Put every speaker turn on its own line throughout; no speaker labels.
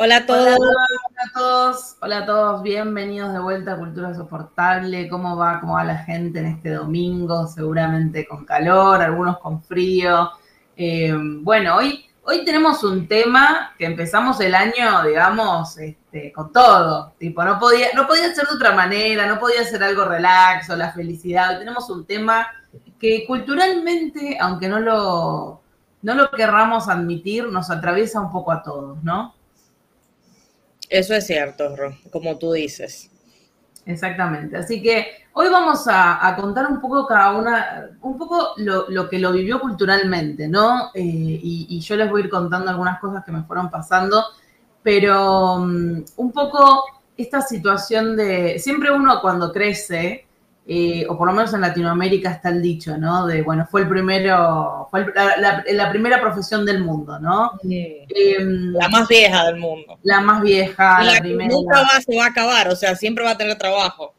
Hola a todos.
Hola, a todos. Hola a todos. Bienvenidos de vuelta a Cultura Soportable. ¿Cómo va? ¿Cómo va la gente en este domingo? Seguramente con calor, algunos con frío. Eh, bueno, hoy, hoy tenemos un tema que empezamos el año, digamos, este, con todo. Tipo, no podía, no podía ser de otra manera, no podía ser algo relax o la felicidad. Hoy tenemos un tema que culturalmente, aunque no lo, no lo querramos admitir, nos atraviesa un poco a todos, ¿no?
Eso es cierto, Ro, como tú dices.
Exactamente. Así que hoy vamos a, contar un poco cada una, un poco lo, que lo vivió culturalmente, ¿no? Eh, y, yo les voy a ir contando algunas cosas que me fueron pasando, pero um, un poco esta situación de, siempre uno cuando crece, eh, o por lo menos en Latinoamérica está el dicho, ¿no? De, bueno, fue el primero, fue la, primera profesión del mundo, ¿no?
Em, la más vieja del mundo.
La más vieja, la, primera.
Nunca se va a acabar, o sea, siempre va a tener trabajo.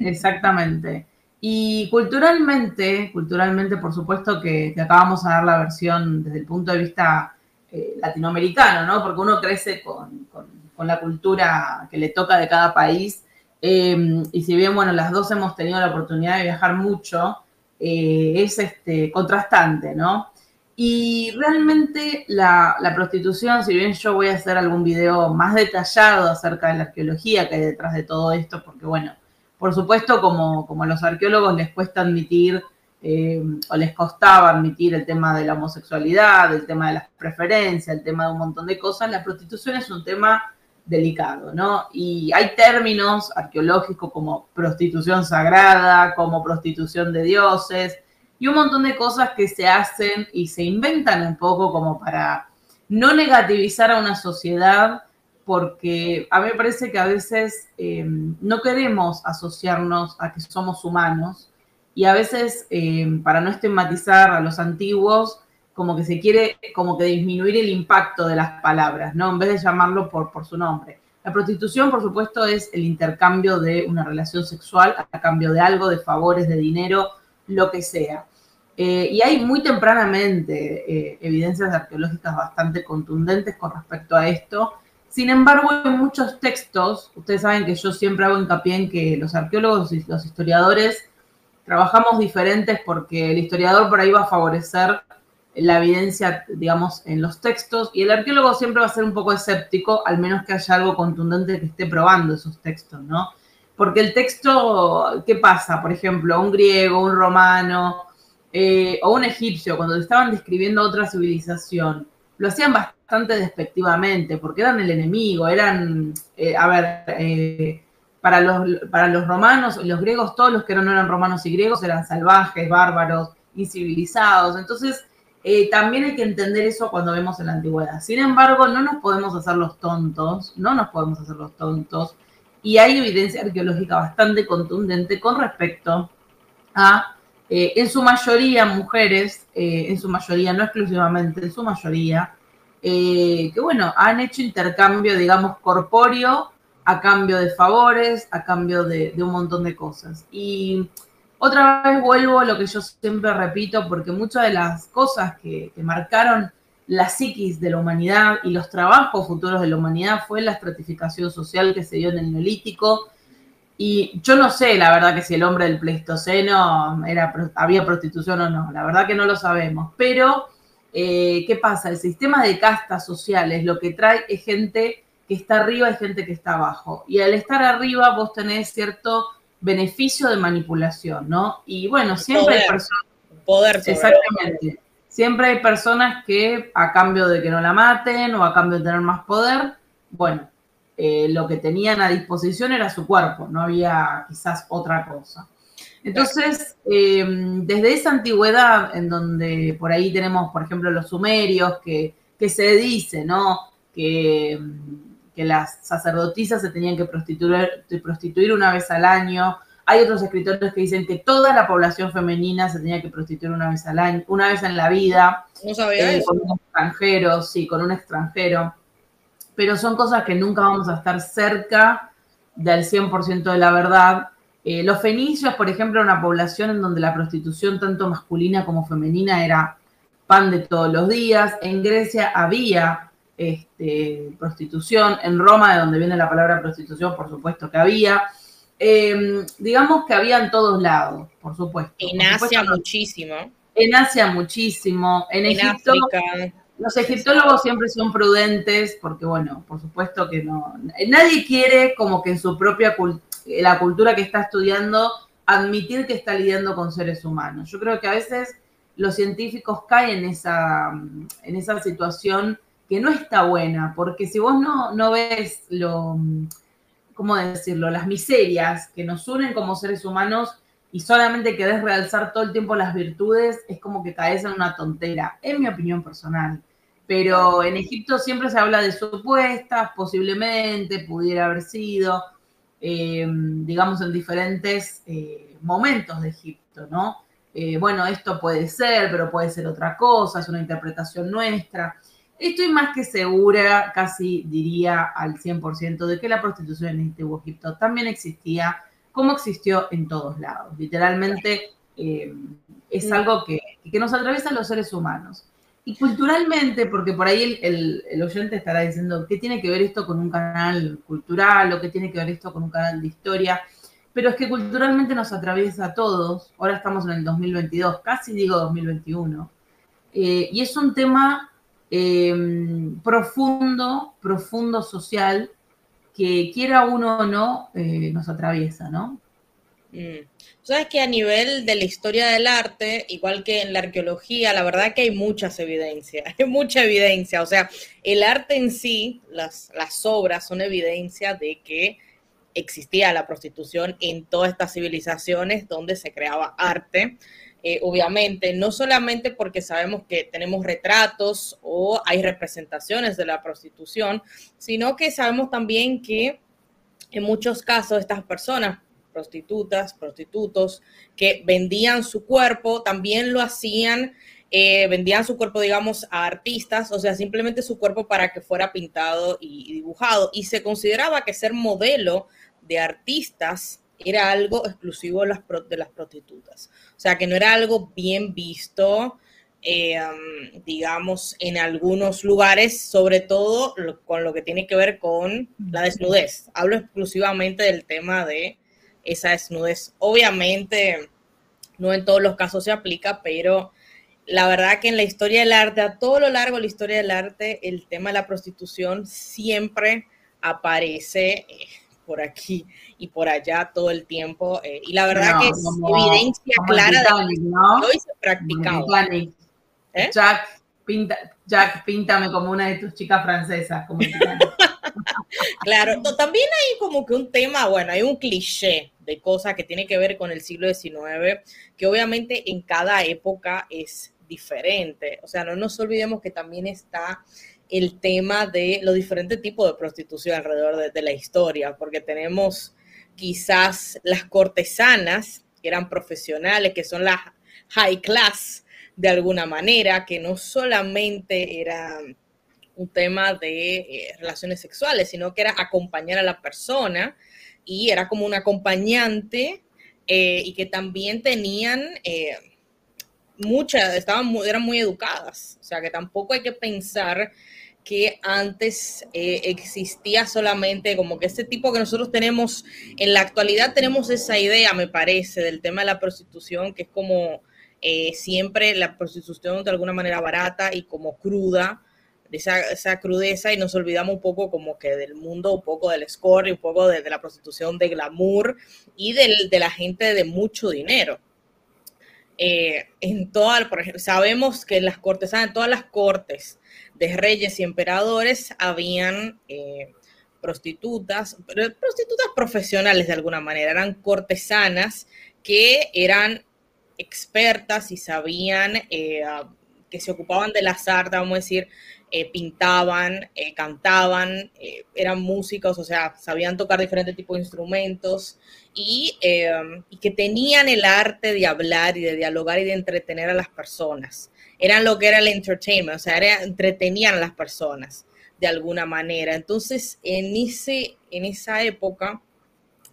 Exactamente. Y culturalmente, culturalmente, por supuesto que, acabamos a dar la versión desde el punto de vista eh, latinoamericano, ¿no? Porque uno crece con, con la cultura que le toca de cada país Em, y si bien, bueno, las dos hemos tenido la oportunidad de viajar mucho, eh, es este, contrastante, ¿no? Y realmente la, prostitución, si bien yo voy a hacer algún video más detallado acerca de la arqueología que hay detrás de todo esto, porque bueno, por supuesto como, como a los arqueólogos les cuesta admitir em, o les costaba admitir el tema de la homosexualidad, el tema de las preferencias, el tema de un montón de cosas, la prostitución es un tema delicado, ¿no? Y hay términos arqueológicos como prostitución sagrada, como prostitución de dioses, y un montón de cosas que se hacen y se inventan un poco como para no negativizar a una sociedad, porque a mí me parece que a veces em, no queremos asociarnos a que somos humanos, y a veces, em, para no estigmatizar a los antiguos, como que se quiere como que disminuir el impacto de las palabras, ¿no? En vez de llamarlo por, por su nombre. La prostitución, por supuesto, es el intercambio de una relación sexual a cambio de algo, de favores, de dinero, lo que sea. Eh, y hay muy tempranamente eh, evidencias arqueológicas bastante contundentes con respecto a esto. Sin embargo, en muchos textos, ustedes saben que yo siempre hago hincapié en que los arqueólogos y los historiadores trabajamos diferentes porque el historiador por ahí va a favorecer la evidencia, digamos, en los textos, y el arqueólogo siempre va a ser un poco escéptico, al menos que haya algo contundente que esté probando esos textos, ¿no? Porque el texto, ¿qué pasa? Por ejemplo, un griego, un romano eh, o un egipcio, cuando estaban describiendo otra civilización, lo hacían bastante despectivamente, porque eran el enemigo, eran, eh, a ver, eh, para, los, para los romanos los griegos, todos los que no eran romanos y griegos eran salvajes, bárbaros, incivilizados. Entonces, eh, también hay que entender eso cuando vemos en la antigüedad. Sin embargo, no nos podemos hacer los tontos, no nos podemos hacer los tontos. Y hay evidencia arqueológica bastante contundente con respecto a, eh, en su mayoría, mujeres, eh, en su mayoría, no exclusivamente, en su mayoría, que bueno, han hecho intercambio, digamos, corpóreo a cambio de favores, a cambio de, de un montón de cosas. Y otra vez vuelvo a lo que yo siempre repito, porque muchas de las cosas que, marcaron la psiquis de la humanidad y los trabajos futuros de la humanidad fue la estratificación social que se dio en el neolítico. Y yo no sé, la verdad, que si el hombre del Pleistoceno había prostitución o no, la verdad que no lo sabemos. Pero, eh, ¿qué pasa? El sistema de castas sociales lo que trae es gente que está arriba y gente que está abajo. Y al estar arriba vos tenés cierto beneficio de manipulación, ¿no? Y bueno, siempre hay personas...
Poder
Exactamente. Siempre hay personas que a cambio de que no la maten o a cambio de tener más poder, bueno, eh, lo que tenían a disposición era su cuerpo, no había quizás otra cosa. Entonces, em, desde esa antigüedad, en donde por ahí tenemos, por ejemplo, los sumerios, que, que se dice, ¿no? Que em, que las sacerdotisas se tenían que prostituir, prostituir una vez al año. Hay otros escritores que dicen que toda la población femenina se tenía que prostituir una vez al año, una vez en la vida.
No sabía
eh, Con un extranjero, sí, con un extranjero. Pero son cosas que nunca vamos a estar cerca del 100% de la verdad. Eh, los fenicios, por ejemplo, una población en donde la prostitución tanto masculina como femenina era pan de todos los días. En Grecia había este, prostitución. En Roma, de donde viene la palabra prostitución, por supuesto que había. Em, digamos que había en todos lados, por supuesto.
En Asia muchísimo.
En Asia muchísimo. En, Egipto. Los egiptólogos siempre son prudentes porque, bueno, por supuesto que no. Nadie quiere como que en su propia la cultura que está estudiando admitir que está lidiando con seres humanos. Yo creo que a veces los científicos caen en esa, en esa situación que no está buena, porque si vos no, no ves lo, ¿cómo decirlo?, las miserias que nos unen como seres humanos y solamente querés realzar todo el tiempo las virtudes, es como que caes en una tontera, en mi opinión personal. Pero en Egipto siempre se habla de supuestas, posiblemente, pudiera haber sido, eh, digamos, en diferentes eh, momentos de Egipto, ¿no? Eh, bueno, esto puede ser, pero puede ser otra cosa, es una interpretación nuestra. Estoy más que segura, casi diría al 100%, de que la prostitución en Antiguo Egipto también existía, como existió en todos lados. Literalmente eh, es algo que, nos atraviesa a los seres humanos. Y culturalmente, porque por ahí el, el, oyente estará diciendo, ¿qué tiene que ver esto con un canal cultural o qué tiene que ver esto con un canal de historia? pero es que culturalmente nos atraviesa a todos. Ahora estamos en el 2022, casi digo 2021. Eh, y es un tema em, profundo, profundo social, que quiera uno o no, eh, nos atraviesa, ¿no?
Mm. Sabes que a nivel de la historia del arte, igual que en la arqueología, la verdad que hay muchas evidencias, hay mucha evidencia. O sea, el arte en sí, las, las obras son evidencia de que existía la prostitución en todas estas civilizaciones donde se creaba arte. Eh, obviamente, no solamente porque sabemos que tenemos retratos o hay representaciones de la prostitución, sino que sabemos también que en muchos casos estas personas, prostitutas, prostitutos, que vendían su cuerpo, también lo hacían, eh, vendían su cuerpo, digamos, a artistas, o sea, simplemente su cuerpo para que fuera pintado y dibujado. Y se consideraba que ser modelo de artistas era algo exclusivo de las, de las prostitutas. O sea, que no era algo bien visto, eh, digamos, en algunos lugares, sobre todo con lo que tiene que ver con la desnudez. Hablo exclusivamente del tema de esa desnudez. Obviamente, no en todos los casos se aplica, pero la verdad que en la historia del arte, a todo lo largo de la historia del arte, el tema de la prostitución siempre aparece. Eh, por aquí y por allá todo el tiempo. Eh, y la verdad que es evidencia clara de que hoy se practicaba.
¿Eh? Jack, pinta, Jack, píntame como una de tus chicas francesas.
claro, también hay como que un tema, bueno, hay un cliché de cosas que tiene que ver con el siglo XIX, que obviamente en cada época es diferente. O sea, no nos olvidemos que también está el tema de los diferentes tipos de prostitución alrededor de, la historia, porque tenemos quizás las cortesanas, que eran profesionales, que son las high class de alguna manera, que no solamente era un tema de eh, relaciones sexuales, sino que era acompañar a la persona y era como un acompañante eh, y que también tenían eh, muchas, estaban eran muy educadas, o sea que tampoco hay que pensar que antes eh, existía solamente como que este tipo que nosotros tenemos, en la actualidad tenemos esa idea, me parece, del tema de la prostitución, que es como eh, siempre la prostitución de alguna manera barata y como cruda, esa, esa, crudeza y nos olvidamos un poco como que del mundo, un poco del score y un poco de, la prostitución de glamour y del, de la gente de mucho dinero. Eh, en todas, por ejemplo, sabemos que las cortes, en todas las cortes de reyes y emperadores habían eh, prostitutas, prostitutas profesionales de alguna manera, eran cortesanas que eran expertas y sabían eh, que se ocupaban de las artes, vamos a decir, eh, pintaban, cantaban, eran músicos, o sea, sabían tocar diferentes tipos de instrumentos y, y, que tenían el arte de hablar y de dialogar y de entretener a las personas eran lo que era el entertainment, o sea, entretenían a las personas de alguna manera. Entonces, en, ese, en esa época,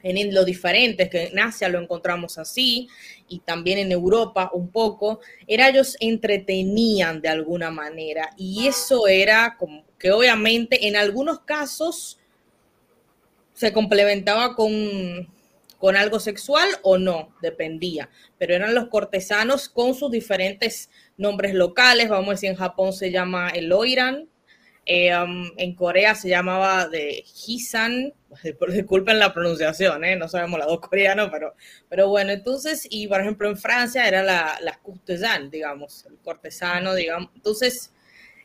en lo diferente, que en Asia lo encontramos así y también en Europa un poco, era ellos entretenían de alguna manera y eso era como que obviamente en algunos casos se complementaba con, con algo sexual o no, dependía, pero eran los cortesanos con sus diferentes nombres locales, vamos a decir en Japón se llama el Oiran, eh, um, en Corea se llamaba de Hisan, disculpen la pronunciación, ¿eh? no sabemos la dos coreano, pero, pero bueno, entonces, y por ejemplo en Francia era la, la digamos, el cortesano, digamos, entonces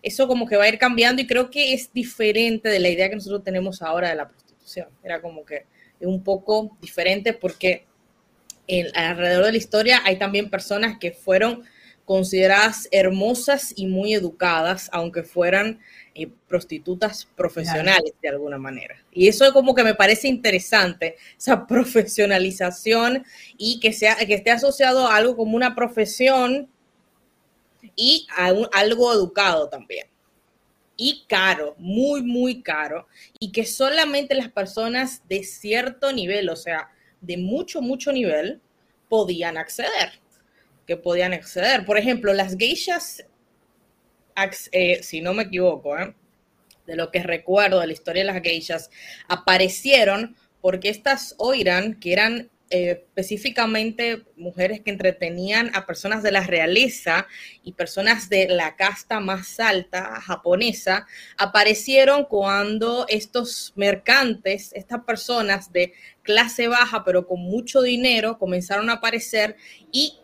eso como que va a ir cambiando y creo que es diferente de la idea que nosotros tenemos ahora de la prostitución, era como que un poco diferente porque alrededor de la historia hay también personas que fueron consideradas hermosas y muy educadas, aunque fueran eh, prostitutas profesionales de alguna manera. Y eso como que me parece interesante, esa profesionalización y que, sea, que esté asociado a algo como una profesión y a algo educado también. Y caro, muy, muy caro. Y que solamente las personas de cierto nivel, o sea, de mucho, mucho nivel, podían acceder. Que podían acceder. Por ejemplo, las geishas eh, si no me equivoco, ¿eh? de lo que recuerdo de la historia de las geishas, aparecieron porque estas oiran, que eran eh, específicamente mujeres que entretenían a personas de la realeza y personas de la casta más alta japonesa, aparecieron cuando estos mercantes, estas personas de clase baja pero con mucho dinero, comenzaron a aparecer y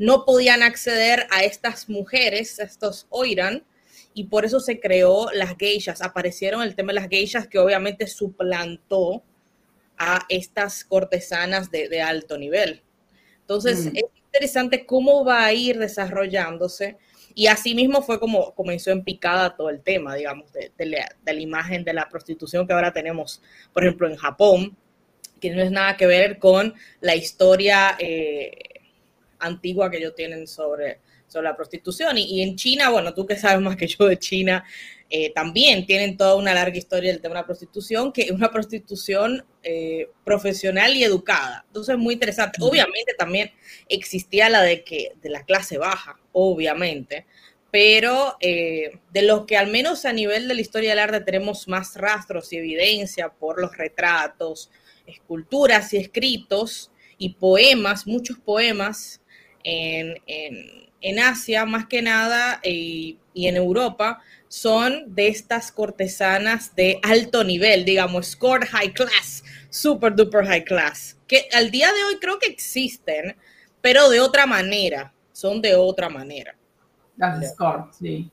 no podían acceder a estas mujeres, a estos oiran, y por eso se creó las geishas. Aparecieron el tema de las geishas que obviamente suplantó a estas cortesanas de, alto nivel. Entonces, mm. es interesante cómo va a ir desarrollándose. Y así mismo fue como comenzó en picada todo el tema, digamos, de, la, imagen de la prostitución que ahora tenemos, por ejemplo, en Japón, que no es nada que ver con la historia eh, antigua que ellos tienen sobre, sobre la prostitución. Y, en China, bueno, tú que sabes más que yo de China, eh, también tienen toda una larga historia del tema de la prostitución, que es una prostitución eh, profesional y educada. Entonces, muy interesante. Obviamente también existía la de que de la clase baja, obviamente, pero eh, de los que al menos a nivel de la historia del arte tenemos más rastros y evidencia por los retratos, esculturas y escritos y poemas, muchos poemas en, Asia más que nada y, en Europa son de estas cortesanas de alto nivel, digamos, score high class, super duper high class, que al día de hoy creo que existen, pero de otra manera, son de otra manera.
Las score, sí.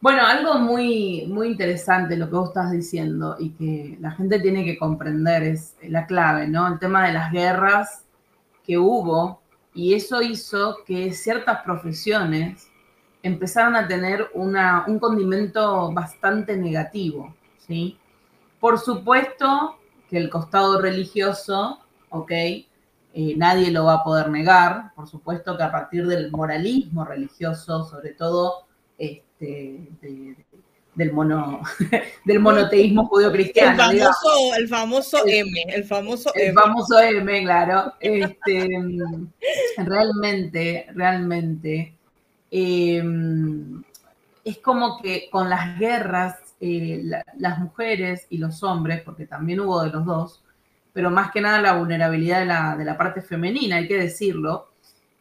Bueno, algo muy, muy interesante lo que vos estás diciendo y que la gente tiene que comprender es la clave, ¿no? El tema de las guerras que hubo y eso hizo que ciertas profesiones empezaran a tener una, un condimento bastante negativo, ¿sí? Por supuesto que el costado religioso, ¿ok? Eh, nadie lo va a poder negar, por supuesto que a partir del moralismo religioso, sobre todo este, del mono del monoteísmo judío-cristiano.
El famoso, el famoso M, el famoso
el famoso M, claro. Este, realmente, realmente, em, es como que con las guerras, eh, las mujeres y los hombres, porque también hubo de los dos, pero más que nada la vulnerabilidad de la, de la parte femenina, hay que decirlo,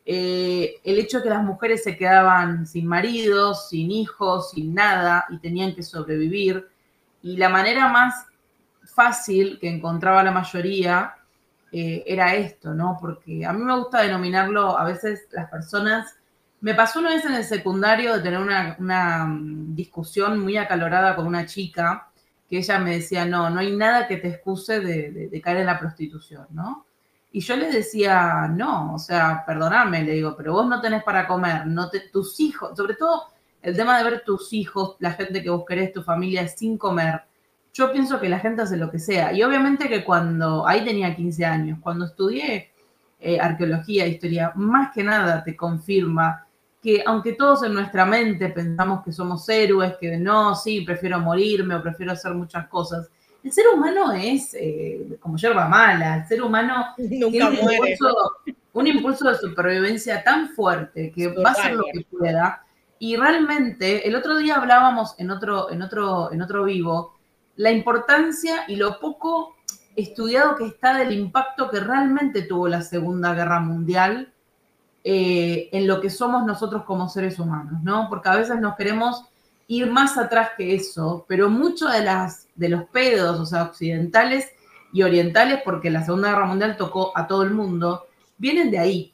eh, el hecho de que las mujeres se quedaban sin maridos, sin hijos, sin nada y tenían que sobrevivir. Y la manera más fácil que encontraba la mayoría eh, era esto, ¿no? Porque a mí me gusta denominarlo, a veces las personas... Me pasó una vez en el secundario de tener una, mm, discusión muy acalorada con una chica que ella me decía, no, no hay nada que te excuse de caer en la prostitución, ¿no? Y yo le decía, no, o sea, perdóname, le digo, pero vos no tenés para comer, no te, tus hijos, sobre todo el tema de ver tus hijos, la gente que vos querés, tu familia sin comer. Yo pienso que la gente hace lo que sea. Y obviamente que cuando, ahí tenía 15 años, cuando estudié eh, arqueología, historia, más que nada te confirma que aunque todos en nuestra mente pensamos que somos héroes, que no, sí, prefiero morirme o prefiero hacer muchas cosas, el ser humano es eh, como yerba mala, el ser humano
Nunca
tiene un
muere.
impulso, un impulso de supervivencia tan fuerte que va a hacer lo que pueda. Y realmente, el otro día hablábamos en otro, en otro, en otro vivo, la importancia y lo poco estudiado que está del impacto que realmente tuvo la Segunda Guerra Mundial eh, en lo que somos nosotros como seres humanos, ¿no? Porque a veces nos queremos ir más atrás que eso, pero muchos de, los pedos, o sea, occidentales y orientales, porque la Segunda Guerra Mundial tocó a todo el mundo, vienen de ahí.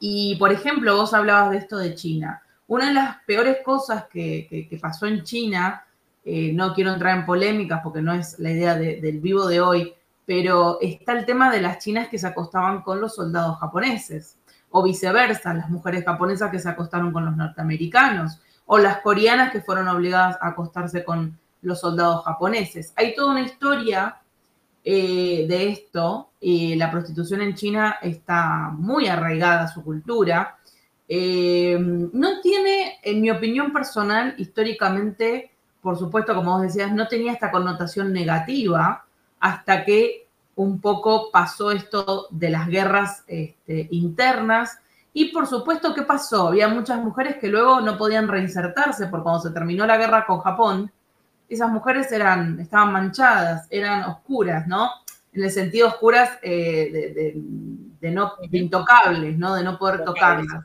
Y, por ejemplo, vos hablabas de esto de China. Una de las peores cosas que, pasó en China, eh, no quiero entrar en polémicas porque no es la idea de, del vivo de hoy, pero está el tema de las chinas que se acostaban con los soldados japoneses, o viceversa, las mujeres japonesas que se acostaron con los norteamericanos, o las coreanas que fueron obligadas a acostarse con los soldados japoneses. Hay toda una historia eh, de esto. Eh, la prostitución en China está muy arraigada a su cultura. Eh, no tiene, en mi opinión personal, históricamente, por supuesto, como vos decías, no tenía esta connotación negativa hasta que un poco pasó esto de las guerras este, internas. Y por supuesto, ¿qué pasó? Había muchas mujeres que luego no podían reinsertarse por cuando se terminó la guerra con Japón. Esas mujeres eran, estaban manchadas, eran oscuras, ¿no? En el sentido oscuras eh, de, de, de, no, de intocables, ¿no? De no poder tocarlas.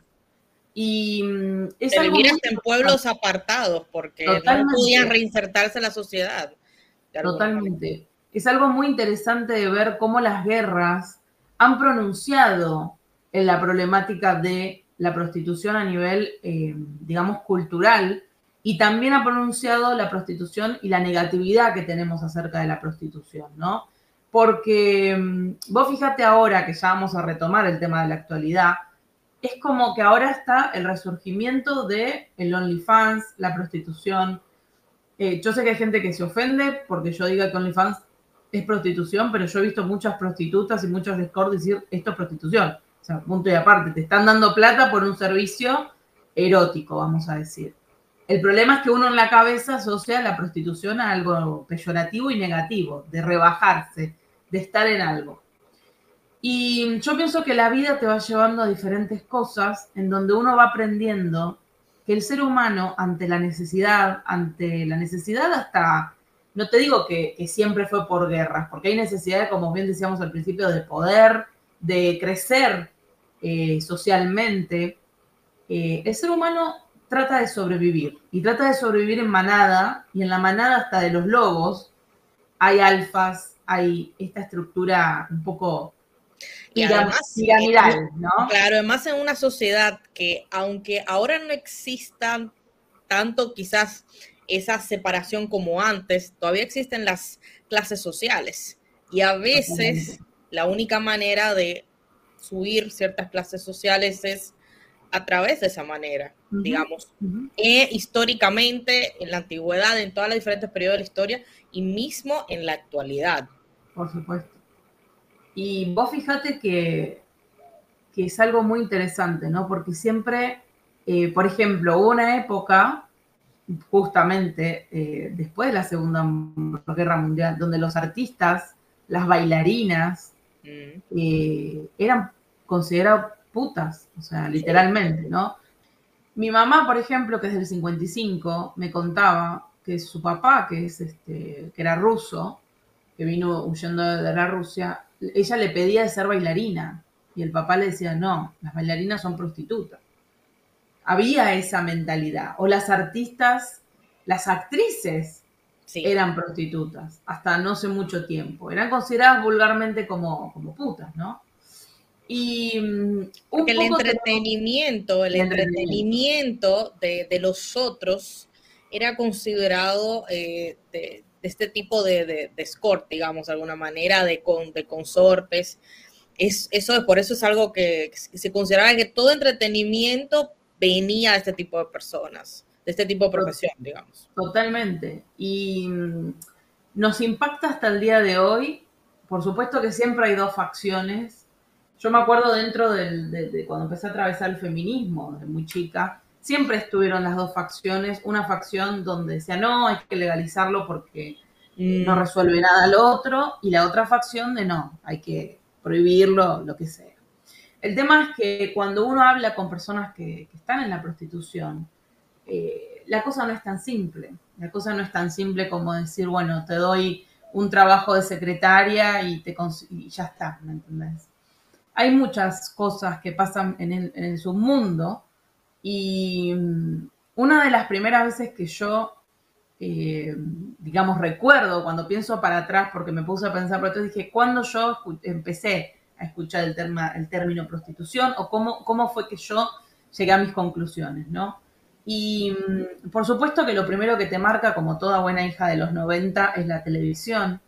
Y mm,
es hasta en pueblos apartados porque Totalmente. no podían reinsertarse en la sociedad.
Totalmente. Es algo muy interesante de ver cómo las guerras han pronunciado en la problemática de la prostitución a nivel, eh, digamos, cultural y también ha pronunciado la prostitución y la negatividad que tenemos acerca de la prostitución, ¿no? Porque mm, vos fíjate ahora que ya vamos a retomar el tema de la actualidad, es como que ahora está el resurgimiento de el OnlyFans, la prostitución. Eh, yo sé que hay gente que se ofende porque yo diga que OnlyFans es prostitución, pero yo he visto muchas prostitutas y muchos Discord decir esto es prostitución. Sea, punto y aparte, te están dando plata por un servicio erótico, vamos a decir. El problema es que uno en la cabeza asocia la prostitución a algo peyorativo y negativo, de rebajarse, de estar en algo. Y yo pienso que la vida te va llevando a diferentes cosas en donde uno va aprendiendo que el ser humano ante la necesidad, ante la necesidad hasta, no te digo que, que siempre fue por guerras, porque hay necesidad, como bien decíamos al principio, de poder, de crecer eh, socialmente. Eh, el ser humano trata de sobrevivir y trata de sobrevivir en manada y en la manada hasta de los lobos hay alfas, hay esta estructura un poco
y además, piramidal, ¿no? Claro, además en una sociedad que aunque ahora no existan tanto quizás esa separación como antes, todavía existen las clases sociales y a veces la única manera de subir ciertas clases sociales es a través de esa manera, uh -huh, digamos. Uh -huh. e, históricamente, en la antigüedad, en todos los diferentes periodos de la historia y mismo en la actualidad.
Por supuesto. Y vos fíjate que, que es algo muy interesante, ¿no? Porque siempre, eh, por ejemplo, hubo una época, justamente eh, después de la Segunda Guerra Mundial, donde los artistas, las bailarinas, mm. eh, eran considerados putas, o sea, literalmente, ¿no? Mi mamá, por ejemplo, que es del 55, me contaba que su papá, que, es este, que era ruso, que vino huyendo de la Rusia, ella le pedía de ser bailarina y el papá le decía, no, las bailarinas son prostitutas. Había esa mentalidad. O las artistas, las actrices sí. eran prostitutas, hasta no hace mucho tiempo. Eran consideradas vulgarmente como, como putas, ¿no?
Y um, un el entretenimiento, el entretenimiento de, de, los otros era considerado eh, de, de, este tipo de, de, escort, digamos, de alguna manera, de, con, de consortes. Es, eso, por eso es algo que se consideraba que todo entretenimiento venía de este tipo de personas, de este tipo de profesión, digamos.
Totalmente. Y um, nos impacta hasta el día de hoy. Por supuesto que siempre hay dos facciones yo me acuerdo dentro del, de, de, cuando empecé a atravesar el feminismo, de muy chica, siempre estuvieron las dos facciones. Una facción donde decía, no, hay que legalizarlo porque no mm. resuelve nada lo otro, y la otra facción de no, hay que prohibirlo, lo que sea. El tema es que cuando uno habla con personas que, están en la prostitución, eh, la cosa no es tan simple. La cosa no es tan simple como decir, bueno, te doy un trabajo de secretaria y, ya está, ¿me entendés? Hay muchas cosas que pasan en el, en el submundo y mm, una de las primeras veces que yo eh, digamos, recuerdo cuando pienso para atrás, porque me puse a pensar, pero entonces dije, ¿cuándo yo empecé a escuchar el, término prostitución o cómo fue que yo llegué a mis conclusiones, ¿no? Y mm, por supuesto que lo primero que te marca, como toda buena hija de los 90, es la televisión.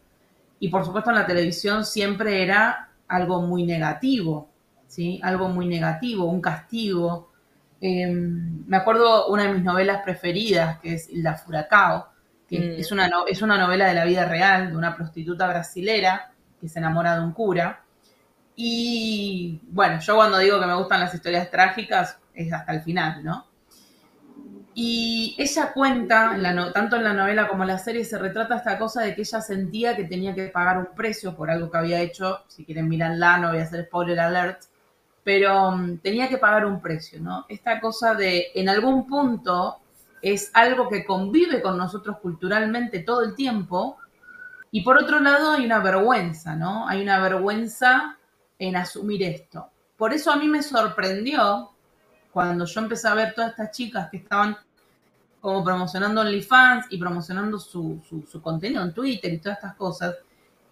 Y por supuesto en la televisión siempre era algo muy negativo, ¿sí? Algo muy negativo, un castigo, Em, me acuerdo una de mis novelas preferidas, que es La Furacao, que mm. es, una es una novela de la vida real, de una prostituta brasilera que se enamora de un cura. Y bueno, yo cuando digo que me gustan las historias trágicas, es hasta el final, ¿no? Y ella cuenta, tanto en la novela como en la serie, se retrata esta cosa de que ella sentía que tenía que pagar un precio por algo que había hecho. Si quieren mirarla, no voy a hacer spoiler alert pero mm, tenía que pagar un precio, ¿no? Esta cosa de, en algún punto, es algo que convive con nosotros culturalmente todo el tiempo, y por otro lado hay una vergüenza, ¿no? Hay una vergüenza en asumir esto. Por eso a mí me sorprendió cuando yo empecé a ver todas estas chicas que estaban como promocionando OnlyFans y promocionando su, su, contenido en Twitter y todas estas cosas.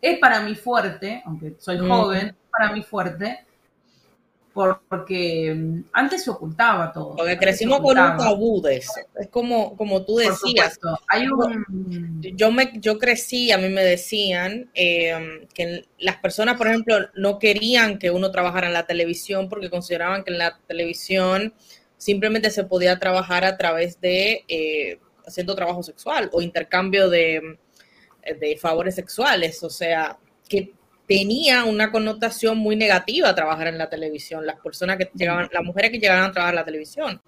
Es para mí fuerte, aunque soy mm. joven, es para mí fuerte porque mm, antes se ocultaba todo.
Porque crecimos con un tabú de eso. Es como, como tú decías. Hay un... yo, me, yo crecí, a mí me decían em, que las personas, por ejemplo, no querían que uno trabajara en la televisión porque consideraban que en la televisión simplemente se podía trabajar a través de eh, haciendo trabajo sexual o intercambio de, de favores sexuales. O sea, que tenía una connotación muy negativa trabajar en la televisión, las personas que llegaban, las mujeres que llegaban a trabajar en la televisión.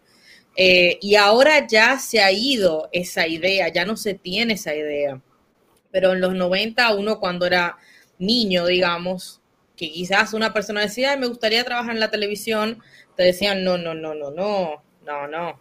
Eh, y ahora ya se ha ido esa idea, ya no se tiene esa idea. Pero en los 90, uno cuando era niño, digamos, que quizás una persona decía, me gustaría trabajar en la televisión, te decían, no, no, no, no, no, no, no.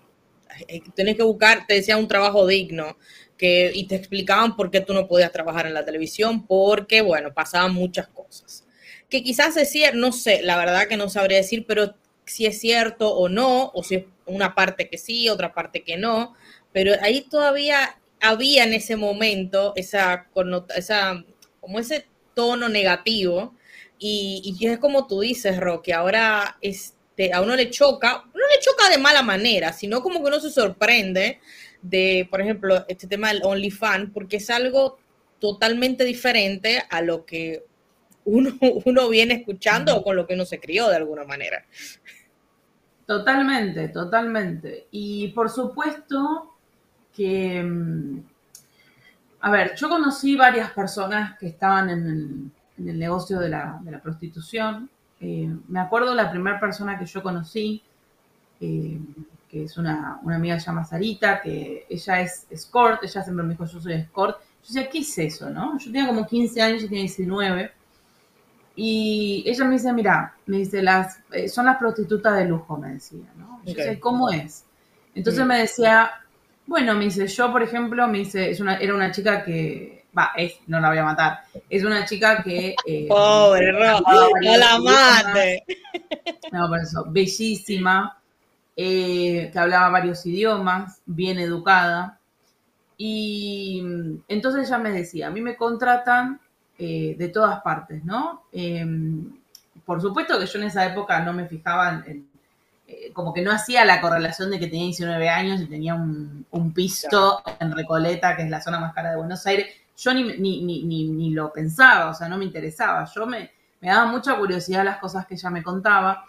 Tienes que buscar, te decían un trabajo digno que, y te explicaban por qué tú no podías trabajar en la televisión, porque, bueno, pasaban muchas cosas. Que quizás es cierto, no sé, la verdad que no sabría decir, pero si es cierto o no, o si es una parte que sí, otra parte que no, pero ahí todavía había en ese momento esa, como ese tono negativo, y, y es como tú dices, Roque, ahora este, a uno le choca, no le choca de mala manera, sino como que uno se sorprende de, por ejemplo, este tema del OnlyFans, porque es algo totalmente diferente a lo que uno, uno viene escuchando o con lo que uno se crió de alguna manera.
Totalmente, totalmente. Y por supuesto que, mm, a ver, yo conocí varias personas que estaban en el, negocio de la, prostitución. Eh, me acuerdo la primera persona que yo conocí, eh, que es una, amiga que se llama Sarita, que ella es escort, ella siempre me dijo, yo soy escort. Yo decía, ¿qué es eso, no? Yo tenía como 15 años, yo tenía 19. Y ella me dice, mira, me dice, las, eh, son las prostitutas de lujo, me decía, ¿no? Yo decía, ¿cómo es? Entonces me decía, bueno, me dice, yo, por ejemplo, me dice, es una, era una chica que, va, es, no la voy a matar, es una chica que...
Eh, Pobre, no, no la mate.
No, por eso, bellísima, eh, que hablaba varios idiomas, bien educada. Y mm, entonces ella me decía, a mí me contratan eh, de todas partes, ¿no? Em, por supuesto que yo en esa época no me fijaba en, eh, como que no hacía la correlación de que tenía 19 años y tenía un, piso en Recoleta, que es la zona más cara de Buenos Aires. Yo ni, ni, ni, ni lo pensaba, o sea, no me interesaba. Yo me, me daba mucha curiosidad las cosas que ella me contaba.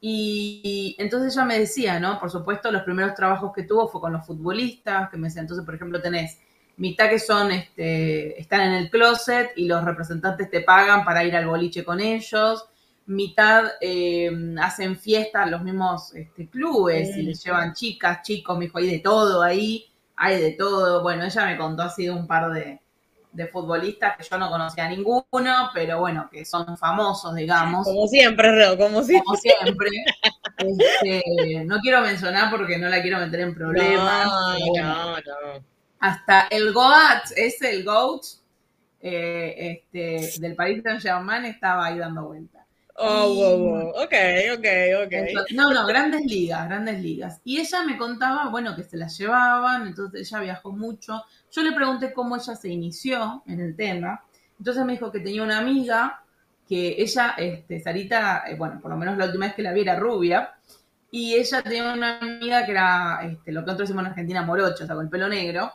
Y entonces ella me decía, ¿no? Por supuesto, los primeros trabajos que tuvo fue con los futbolistas, que me decía, entonces, por ejemplo, tenés mitad que son, este, están en el closet y los representantes te pagan para ir al boliche con ellos, mitad eh, hacen fiestas los mismos este, clubes y les llevan chicas, chicos, me dijo, hay de todo ahí, hay de todo. Bueno, ella me contó así de un par de, de futbolistas que yo no conocía ninguno, pero bueno, que son famosos, digamos.
Como siempre, Reo, como siempre.
Como siempre. Este, no quiero mencionar porque no la quiero meter en problemas. No, no, Hasta el Goat, ese, el Goat, eh, este, del Paris Saint-Germain estaba ahí dando vuelta.
Oh, wow, wow. Ok, ok, ok.
no, no, grandes ligas, grandes ligas. Y ella me contaba, bueno, que se las llevaban, entonces ella viajó mucho. Yo le pregunté cómo ella se inició en el tema. Entonces me dijo que tenía una amiga que ella, este, Sarita, eh, bueno, por lo menos la última vez que la vi era rubia, y ella tenía una amiga que era este, lo que nosotros decimos en Argentina morocho, o sea, con el pelo negro.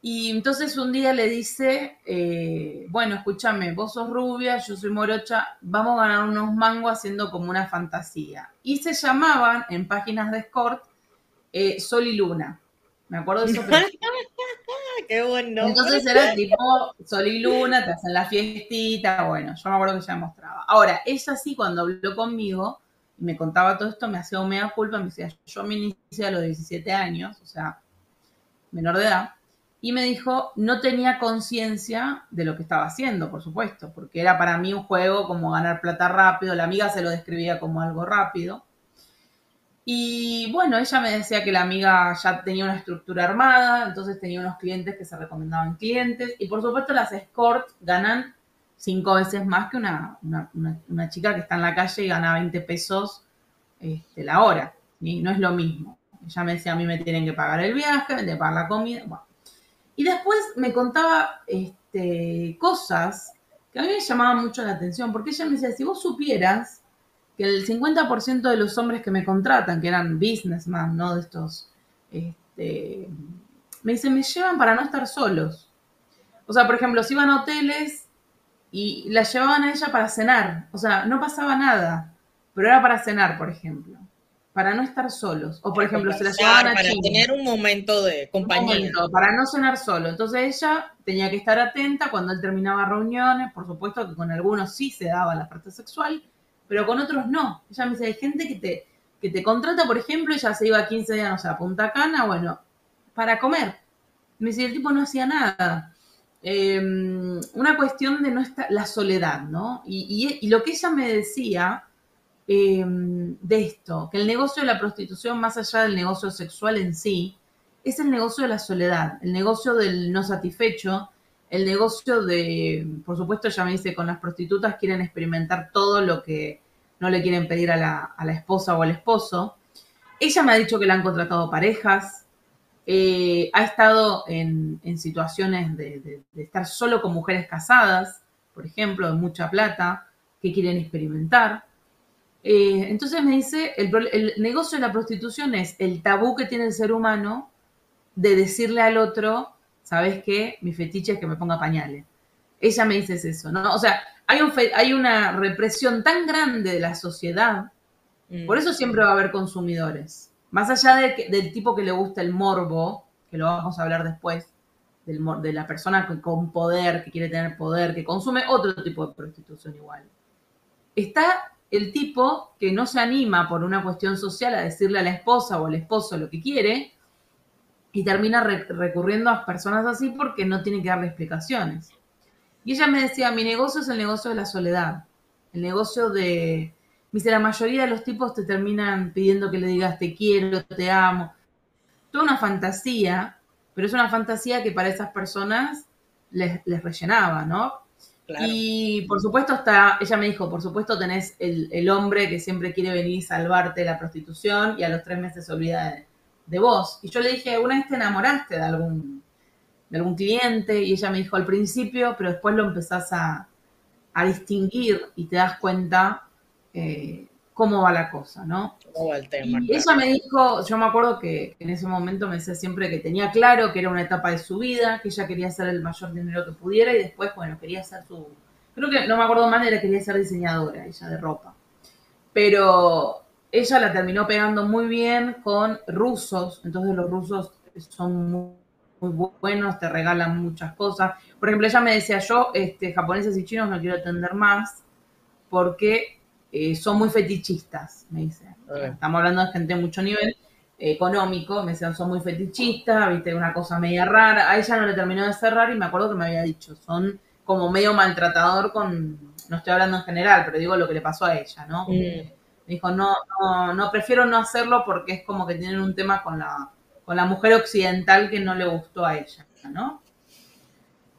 Y entonces un día le dice, eh, bueno, escúchame, vos sos rubia, yo soy morocha, vamos a ganar unos mangos haciendo como una fantasía. Y se llamaban en páginas de escort eh, Sol y Luna. Me acuerdo de eso.
Qué bueno.
Entonces era tipo Sol y Luna, te hacen la fiestita, bueno, yo me acuerdo que ella me mostraba. Ahora, ella sí, cuando habló conmigo y me contaba todo esto, me hacía un mea culpa, me decía, yo me inicié a los 17 años, o sea, menor de edad, y me dijo, no tenía conciencia de lo que estaba haciendo, por supuesto, porque era para mí un juego como ganar plata rápido, la amiga se lo describía como algo rápido. Y bueno, ella me decía que la amiga ya tenía una estructura armada, entonces tenía unos clientes que se recomendaban clientes. Y por supuesto las escorts ganan cinco veces más que una, una, chica que está en la calle y gana 20 pesos este, la hora. No es lo mismo. Ella me decía, a mí me tienen que pagar el viaje, me tienen que pagar la comida. Y después me contaba este, cosas que a mí me llamaban mucho la atención, porque ella me decía, si vos supieras que el 50% de los hombres que me contratan, que eran businessmen, ¿no? De estos, este, me dicen, me llevan para no estar solos. O sea, por ejemplo, si iban a hoteles y la llevaban a ella para cenar. O sea, no pasaba nada, pero era para cenar, por ejemplo. Para no estar solos. O, por ejemplo, se la llevaban a
Para tener un momento de compañía.
para no cenar solo. Entonces ella tenía que estar atenta cuando él terminaba reuniones. Por supuesto que con algunos sí se daba la parte sexual, pero con otros no. Ella me dice, hay gente que te, que te contrata, por ejemplo, ella se iba 15 días, no sé, a Punta Cana, bueno, para comer. Me dice, el tipo no hacía nada. Em, una cuestión de no estar, la soledad, ¿no? Y, lo que ella me decía em, de esto, que el negocio de la prostitución, más allá del negocio sexual en sí, es el negocio de la soledad, el negocio del no satisfecho, el negocio de, por supuesto, ya me dice, con las prostitutas quieren experimentar todo lo que no le quieren pedir a la, esposa o al esposo. Ella me ha dicho que le han contratado parejas, eh, ha estado en, situaciones de, estar solo con mujeres casadas, por ejemplo, de mucha plata, que quieren experimentar. Eh, entonces me dice, el, el negocio de la prostitución es el tabú que tiene el ser humano de decirle al otro, ¿sabes qué? Mi fetiche es que me ponga pañales. Ella me dice eso, ¿no? O sea, hay, un hay una represión tan grande de la sociedad, mm. por eso siempre va a haber consumidores. Más allá del tipo que le gusta el morbo, que lo vamos a hablar después, del, de la persona con poder, que quiere tener poder, que consume otro tipo de prostitución igual. Está el tipo que no se anima por una cuestión social a decirle a la esposa o al esposo lo que quiere, y termina recurriendo a personas así porque no tiene que darle explicaciones. Y ella me decía, mi negocio es el negocio de la soledad, el negocio de... Me dice, la mayoría de los tipos te terminan pidiendo que le digas te quiero, te amo. Toda una fantasía, pero es una fantasía que para esas personas les, rellenaba, ¿no? Y por supuesto está, ella me dijo, por supuesto tenés el, el, hombre que siempre quiere venir y salvarte de la prostitución y a los tres meses se olvida de, de vos. Y yo le dije, ¿una vez te enamoraste de algún, de algún cliente? Y ella me dijo al principio, pero después lo empezás a, distinguir y te das cuenta eh, cómo va la cosa, ¿no?
¿Cómo va el tema?
Y ella me dijo, yo me acuerdo que en ese momento me decía siempre que tenía claro que era una etapa de su vida, que ella quería hacer el mayor dinero que pudiera y después, bueno, quería hacer su... Creo que no me acuerdo más, era quería ser diseñadora ella de ropa. Pero ella la terminó pegando muy bien con rusos, entonces los rusos son muy, buenos, te regalan muchas cosas. Por ejemplo, ella me decía, yo, este, japoneses y chinos no quiero atender más porque eh, son muy fetichistas, me dice. Estamos hablando de gente de mucho nivel. económico, me decían, son muy fetichistas, viste, una cosa media rara. A ella no le terminó de cerrar y me acuerdo que me había dicho, son como medio maltratador con, no estoy hablando en general, pero digo lo que le pasó a ella, ¿no? Mm. Me dijo, no, no, no, prefiero no hacerlo porque es como que tienen un tema con la, con la mujer occidental que no le gustó a ella, ¿no?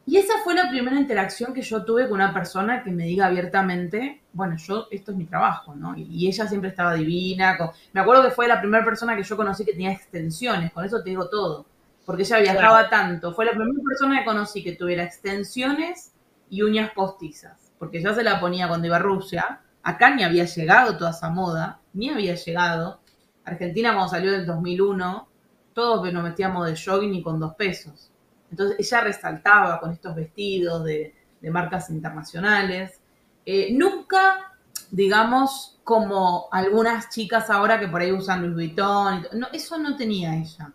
Y esa fue la primera interacción que yo tuve con una persona que me diga abiertamente, bueno, yo, esto es mi trabajo, ¿no? Y, ella siempre estaba divina. me acuerdo que fue la primera persona que yo conocí que tenía extensiones, con eso te digo todo, porque ella viajaba tanto. Fue la primera persona que conocí que tuviera extensiones y uñas postizas, porque ya se la ponía cuando iba a Rusia. Acá ni había llegado toda esa moda, ni había llegado. Argentina cuando salió del 2001, todos nos metíamos de jogging y con dos pesos. Entonces ella resaltaba con estos vestidos de, marcas internacionales. Eh, nunca, digamos, como algunas chicas ahora que por ahí usan Louis Vuitton, no, eso no tenía ella.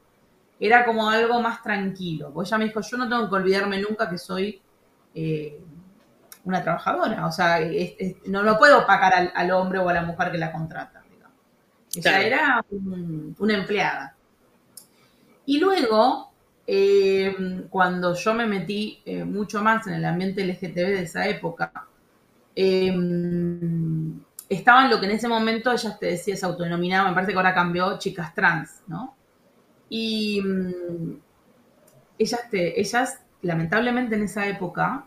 Era como algo más tranquilo. Porque ella me dijo, yo no tengo que olvidarme nunca que soy eh, una trabajadora. O sea, no lo puedo pagar al, hombre o a la mujer que la contrata. Ella era una empleada. Y luego, eh, cuando yo me metí eh, mucho más en el ambiente LGTB de esa época, em, estaban lo que en ese momento ellas te decía, se autodenominaban, me parece que ahora cambió, chicas trans, ¿no? Y mm, ellas, te, ellas, lamentablemente en esa época,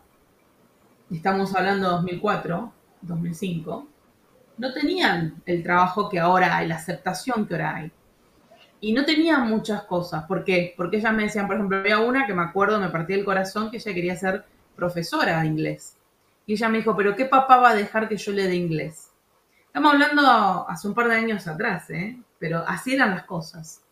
estamos hablando de 2004, 2005, no tenían el trabajo que ahora hay, la aceptación que ahora hay y no tenía muchas cosas. ¿Por qué? Porque ellas me decían, por ejemplo, había una que me acuerdo, me partía el corazón, que ella quería ser profesora de inglés. Y ella me dijo, pero ¿qué papá va a dejar que yo le dé inglés? Estamos hablando hace un par de años atrás, ¿eh? Pero así eran las cosas.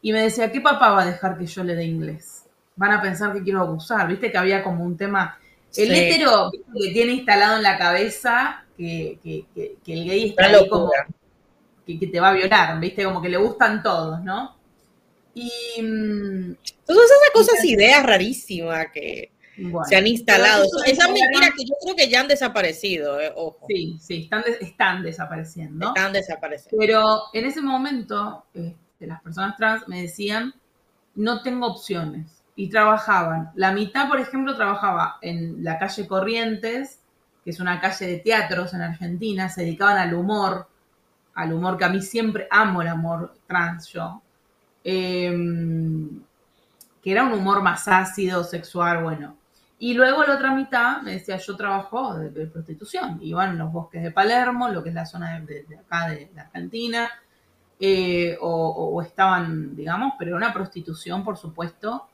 Y me decía, ¿qué papá va a dejar que yo le dé inglés? Van a pensar que quiero abusar. Viste que había como un tema... El hétero que tiene instalado en la cabeza que, que, que, el gay está ahí como que, te va a violar, ¿viste? Como que le gustan todos, ¿no? Y.
Mm, Entonces, esas cosas, ideas rarísimas que se han instalado. Esas mentiras que yo creo que ya han desaparecido, eh, ojo.
Sí, sí, están, están desapareciendo.
Están desapareciendo.
Pero en ese momento, este, las personas trans me decían: no tengo opciones. Y trabajaban. La mitad, por ejemplo, trabajaba en la calle Corrientes, que es una calle de teatros en Argentina, se dedicaban al humor, al humor que a mí siempre amo el amor trans yo, em, que era un humor más ácido, sexual, bueno. Y luego la otra mitad me decía, yo trabajo de, prostitución. Iban en los bosques de Palermo, lo que es la zona de, acá de, Argentina, eh, o, estaban, digamos, pero una prostitución, por supuesto,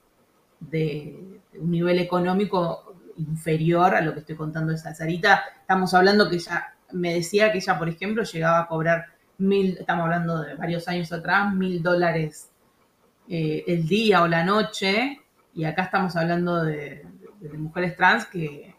de, un nivel económico inferior a lo que estoy contando de Sarita. Estamos hablando que ya me decía que ella, por ejemplo, llegaba a cobrar mil, estamos hablando de varios años atrás, mil dólares eh, el día o la noche, y acá estamos hablando de, mujeres trans eh,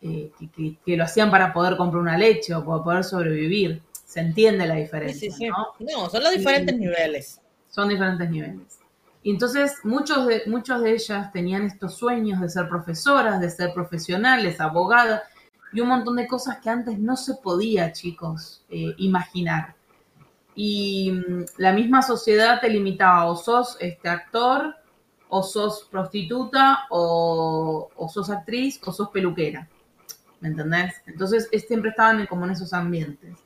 que, que, lo hacían para poder comprar una leche o para poder sobrevivir. Se entiende la diferencia. ¿no?
no, son los diferentes niveles.
Son diferentes niveles. Y entonces muchos de, muchos de ellas tenían estos sueños de ser profesoras, de ser profesionales, abogadas, y un montón de cosas que antes no se podía, chicos, eh, imaginar. Y mm, la misma sociedad te limitaba, o sos este actor, o sos prostituta, o, sos actriz, o sos peluquera. ¿Me entendés? Entonces siempre estaban como en esos ambientes.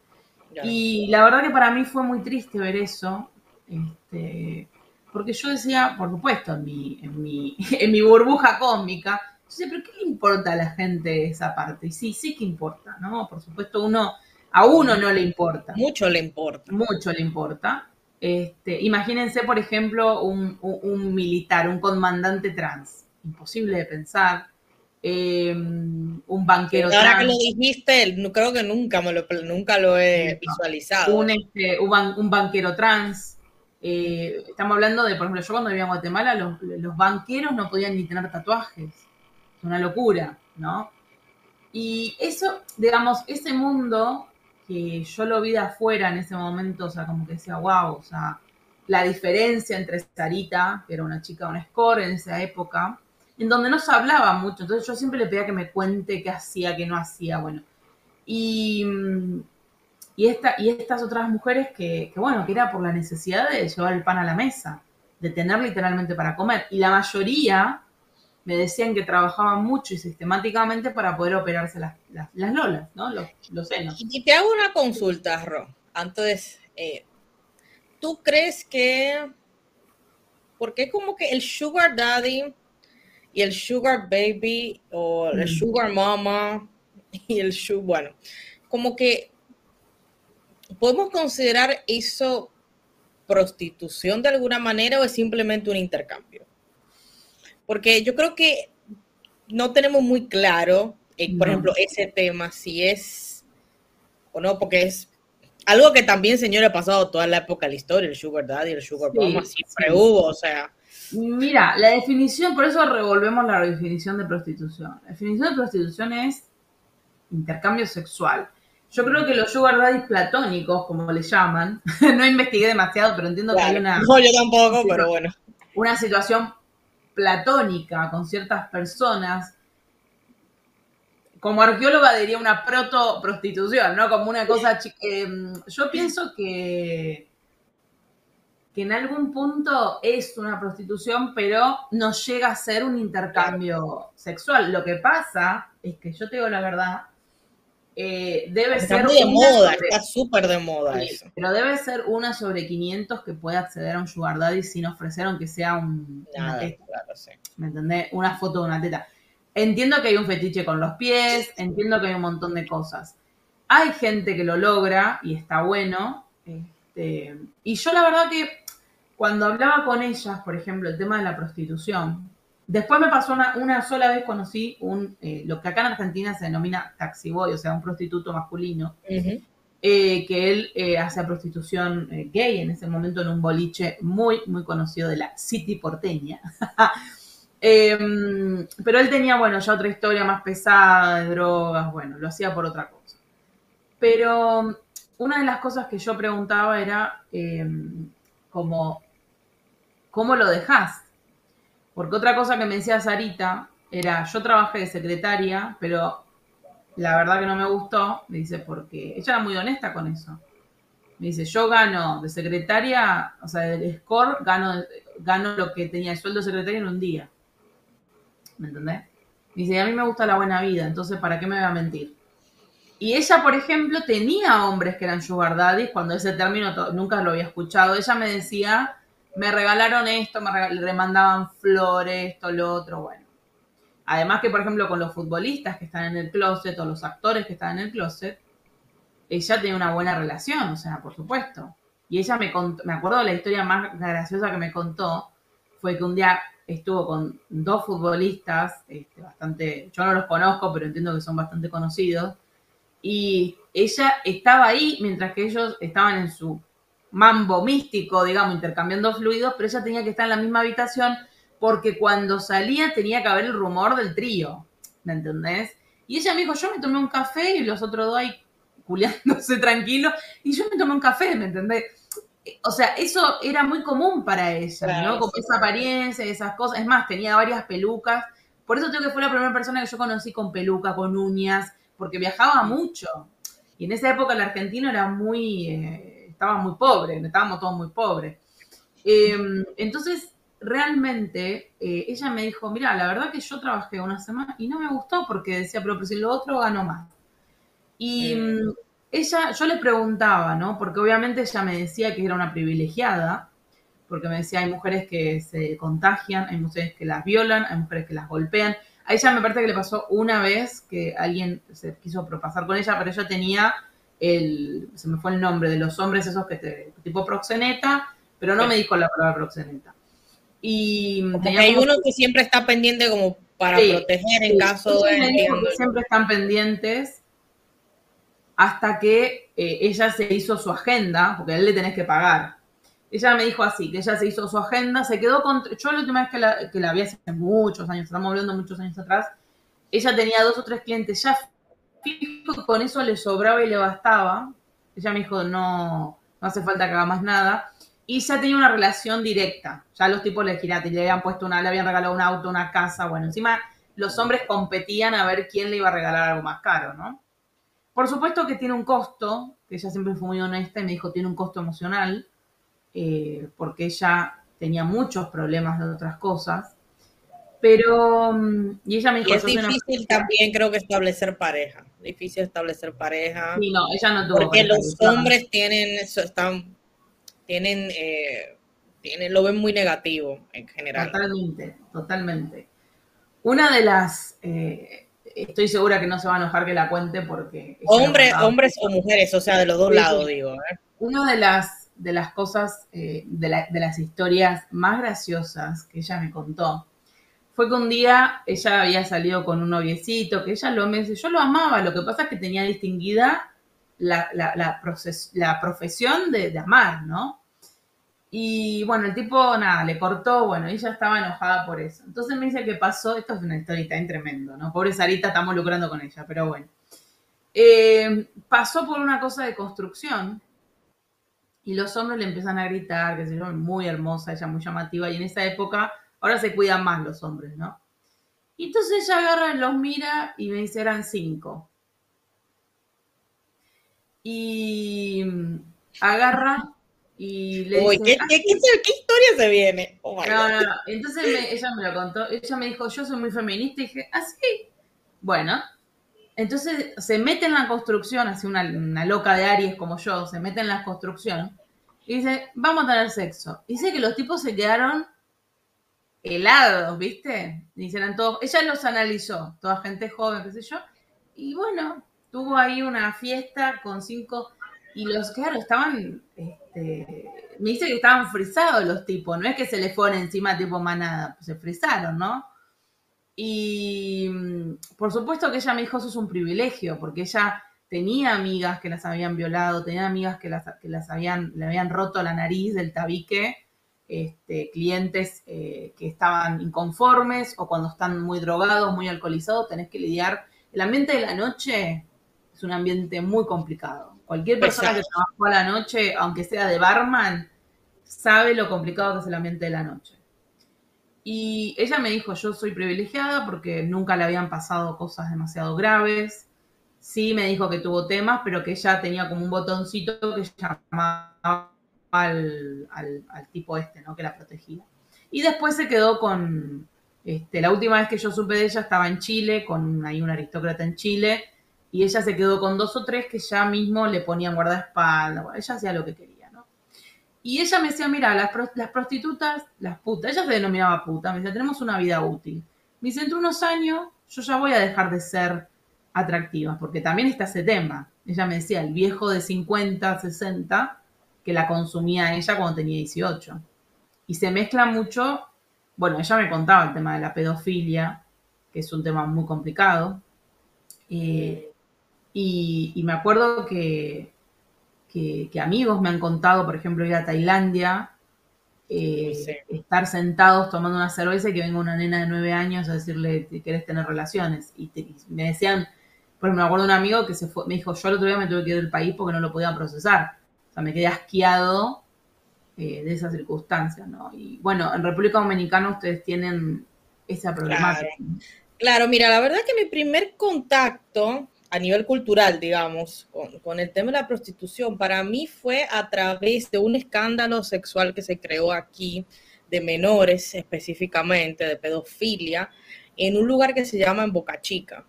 Y la verdad que para mí fue muy triste ver eso, este, porque yo decía, por supuesto, en mi, en mi, en mi burbuja cósmica, entonces, ¿pero qué le importa a la gente esa parte? Y sí, sí que importa, ¿no? Por supuesto, uno, a uno no le importa.
Mucho le importa.
Mucho le importa. Este, imagínense, por ejemplo, un, militar, un comandante trans. Imposible de pensar. Em, un banquero
trans. Ahora que lo dijiste, creo que nunca, me lo, nunca lo he visualizado.
Este, un, banquero trans. Eh, estamos hablando de, por ejemplo, yo cuando vivía en Guatemala, los, los banqueros no podían ni tener tatuajes una locura, ¿no? Y eso, digamos, ese mundo que yo lo vi de afuera en ese momento, o sea, como que decía, wow, o sea, la diferencia entre Sarita, que era una chica, una score en esa época, en donde no se hablaba mucho, entonces yo siempre le pedía que me cuente qué hacía, qué no hacía, bueno. Y, y, esta, y estas otras mujeres que, que, bueno, que era por la necesidad de llevar el pan a la mesa, de tener literalmente para comer. Y la mayoría me decían que trabajaban mucho y sistemáticamente para poder operarse las, las, lolas, ¿no? Los, los, senos.
Y te hago una consulta, Ro. Antes, eh, ¿tú crees que... Porque como que el sugar daddy y el sugar baby o el mm. sugar mama y el sugar, bueno, como que podemos considerar eso prostitución de alguna manera o es simplemente un intercambio? Porque yo creo que no tenemos muy claro, eh, por ejemplo, ese tema, si es o no, porque es algo que también, señor, ha pasado toda la época de la historia, el sugar daddy, el sugar mama, siempre hubo, o sea.
Mira, la definición, por eso revolvemos la definición de prostitución. La definición de prostitución es intercambio sexual. Yo creo que los sugar daddies platónicos, como le llaman, no investigué demasiado, pero entiendo que hay una...
No, yo tampoco, pero bueno.
Una situación platónica con ciertas personas. Como arqueóloga diría una proto-prostitución, ¿no? Como una cosa... Eh, yo pienso que que en algún punto es una prostitución, pero no llega a ser un intercambio sexual. Lo que pasa es que yo te digo la verdad, eh, debe ser...
de moda, está súper de moda eso.
Pero debe ser una sobre 500 que pueda acceder a un sugar daddy sin ofrecer aunque sea un, una teta. ¿Me entendés? Una foto de una teta. Entiendo que hay un fetiche con los pies, entiendo que hay un montón de cosas. Hay gente que lo logra y está bueno. Este, y yo la verdad que cuando hablaba con ellas, por ejemplo, el tema de la prostitución, Después me pasó una, sola vez conocí un, eh, lo que acá en Argentina se denomina taxiboy, o sea, un prostituto masculino, eh, que él eh, hace prostitución gay en ese momento en un boliche muy, muy conocido de la City porteña. Em, pero él tenía, bueno, ya otra historia más pesada de drogas, bueno, lo hacía por otra cosa. Pero una de las cosas que yo preguntaba era em, como, ¿cómo lo dejas? Porque otra cosa que me decía Sarita era, yo trabajé de secretaria, pero la verdad que no me gustó, me dice, porque ella era muy honesta con eso. Me dice, yo gano de secretaria, o sea, del score, gano, gano lo que tenía el sueldo de secretaria en un día. ¿Me entendés? Me dice, a mí me gusta la buena vida, entonces, ¿para qué me voy a mentir? Y ella, por ejemplo, tenía hombres que eran sugar cuando ese término nunca lo había escuchado. Ella me decía me regalaron esto, me remandaban flores, esto, lo otro, bueno. Además que, por ejemplo, con los futbolistas que están en el closet o los actores que están en el closet, ella tiene una buena relación, o sea, por supuesto. Y ella me contó, me acuerdo de la historia más graciosa que me contó, fue que un día estuvo con dos futbolistas, este, bastante, yo no los conozco, pero entiendo que son bastante conocidos, y ella estaba ahí mientras que ellos estaban en su mambo místico, digamos, intercambiando fluidos, pero ella tenía que estar en la misma habitación porque cuando salía tenía que haber el rumor del trío, ¿me entendés? Y ella me dijo, yo me tomé un café y los otros dos ahí culiándose tranquilos, y yo me tomé un café, ¿me entendés? O sea, eso era muy común para ella, ¿no? Como esa apariencia, esas cosas. Es más, tenía varias pelucas. Por eso creo que fue la primera persona que yo conocí con peluca, con uñas, porque viajaba mucho. Y en esa época el argentino era muy... Eh, estaba muy pobre, estábamos todos muy pobres. Em, entonces, realmente, eh, ella me dijo, mira, la verdad que yo trabajé una semana y no me gustó porque decía, pero si lo otro gano más. Y mm, ella, yo le preguntaba, ¿no? Porque obviamente ella me decía que era una privilegiada, porque me decía, hay mujeres que se contagian, hay mujeres que las violan, hay mujeres que las golpean. A ella me parece que le pasó una vez que alguien se quiso propasar con ella, pero ella tenía el, se me fue el nombre de los hombres esos que te, tipo proxeneta, pero no me dijo la palabra proxeneta. Y
hay uno que siempre está pendiente como para proteger en caso de...
siempre están pendientes hasta que eh, ella se hizo su agenda, porque a él le tenés que pagar. Ella me dijo así, que ella se hizo su agenda, se quedó con... Yo la última vez que la, que la vi hace muchos años, estamos hablando muchos años atrás, ella tenía dos o tres clientes ya fijo con eso le sobraba y le bastaba. Ella me dijo, no, no hace falta que haga más nada. Y ya tenía una relación directa. Ya los tipos le giraste, le habían puesto una, le habían regalado un auto, una casa. Bueno, encima los hombres competían a ver quién le iba a regalar algo más caro, ¿no? por supuesto que tiene un costo, que ella siempre fue muy honesta y me dijo, tiene un costo emocional, eh, porque ella tenía muchos problemas de otras cosas. Pero, mm, y ella me dijo...
Y es difícil también creo que establecer pareja, difícil establecer pareja.
Sí, no, ella no tuvo
Porque los hombres tienen, están, tienen, eh, tienen, lo ven muy negativo en general.
Totalmente, totalmente. Una de las, eh, estoy segura que no se va a enojar que la cuente porque...
Hombre, hombres o mujeres, o sea, de los dos lados, digo. ¿eh?
Una de las, de las cosas, de, de las historias más graciosas que ella me contó, fue que un día ella había salido con un noviecito, que ella lo me dice, yo lo amaba, lo que pasa es que tenía distinguida la, la, profesión de, amar, ¿no? Y bueno, el tipo, nada, le cortó, bueno, ella estaba enojada por eso. Entonces me dice que pasó, esto es una historia tan tremendo, ¿no? Pobre Sarita, estamos lucrando con ella, pero bueno. Eh, pasó por una cosa de construcción y los hombres le empiezan a gritar, que se yo, muy hermosa, ella muy llamativa, y en esa época Ahora se cuidan más los hombres, ¿no? Y entonces ella agarra, y los mira y me dice, eran cinco. Y mm, agarra y le
Uy, dice... ¿qué, historia se viene?
Oh no, no, no. Entonces ella me lo contó. Ella me dijo, yo soy muy feminista. Y dije, ¿ah, sí? Bueno. Entonces se mete en la construcción, así una, una loca de Aries como yo, se mete en la construcción y dice, vamos a tener sexo. Y dice que los tipos se quedaron helados, ¿viste? Dicen todos, ella los analizó, toda gente joven, qué sé yo, y bueno, tuvo ahí una fiesta con cinco, y los, claro, estaban, este, me dice que estaban frisados los tipos, no es que se les fueron encima tipo manada, pues se frisaron, ¿no? Y mm, por supuesto que ella me dijo, eso es un privilegio, porque ella tenía amigas que las habían violado, tenía amigas que las, que las habían, le habían roto la nariz del tabique, este, clientes eh, que estaban inconformes o cuando están muy drogados, muy alcoholizados, tenés que lidiar. El ambiente de la noche es un ambiente muy complicado. Cualquier persona que trabajó a la noche, aunque sea de barman, sabe lo complicado que es el ambiente de la noche. Y ella me dijo, yo soy privilegiada porque nunca le habían pasado cosas demasiado graves. Sí, me dijo que tuvo temas, pero que ella tenía como un botoncito que llamaba al, tipo este, ¿no? Que la protegía. Y después se quedó con, este, la última vez que yo supe de ella estaba en Chile, con ahí una aristócrata en Chile, y ella se quedó con dos o tres que ya mismo le ponían guardaespaldas, ella hacía lo que quería, ¿no? Y ella me decía, mira, las, las prostitutas, las putas, ella se denominaba puta, me decía, tenemos una vida útil. Me dice, entre unos años yo ya voy a dejar de ser atractiva, porque también está ese tema. Ella me decía, el viejo de 50, 60, que la consumía ella cuando tenía 18. Y se mezcla mucho, bueno, ella me contaba el tema de la pedofilia, que es un tema muy complicado. Eh, y, me acuerdo que, que, amigos me han contado, por ejemplo, ir a Tailandia, eh, estar sentados tomando una cerveza y que venga una nena de nueve años a decirle que querés tener relaciones. Y, me decían, por ejemplo, me acuerdo de un amigo que se fue, me dijo, yo el otro día me tuve que ir del país porque no lo podía procesar sea, me quedé asqueado eh, de esas circunstancias, ¿no? Y bueno, en República Dominicana ustedes tienen esa problemática.
Claro. mira, la verdad que mi primer contacto a nivel cultural, digamos, con, el tema de la prostitución, para mí fue a través de un escándalo sexual que se creó aquí, de menores específicamente, de pedofilia, en un lugar que se llama en Boca Chica,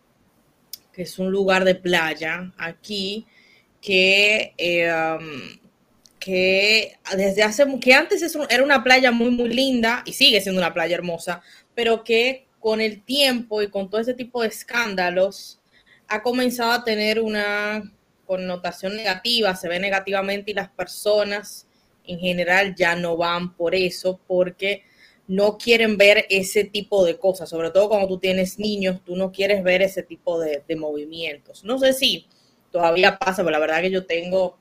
que es un lugar de playa aquí, que, eh, um, que desde hace, que antes era una playa muy, muy linda y sigue siendo una playa hermosa, pero que con el tiempo y con todo ese tipo de escándalos ha comenzado a tener una connotación negativa, se ve negativamente y las personas en general ya no van por eso porque no quieren ver ese tipo de cosas, sobre todo cuando tú tienes niños, tú no quieres ver ese tipo de, de movimientos. No sé si todavía pasa, pero la verdad que yo tengo,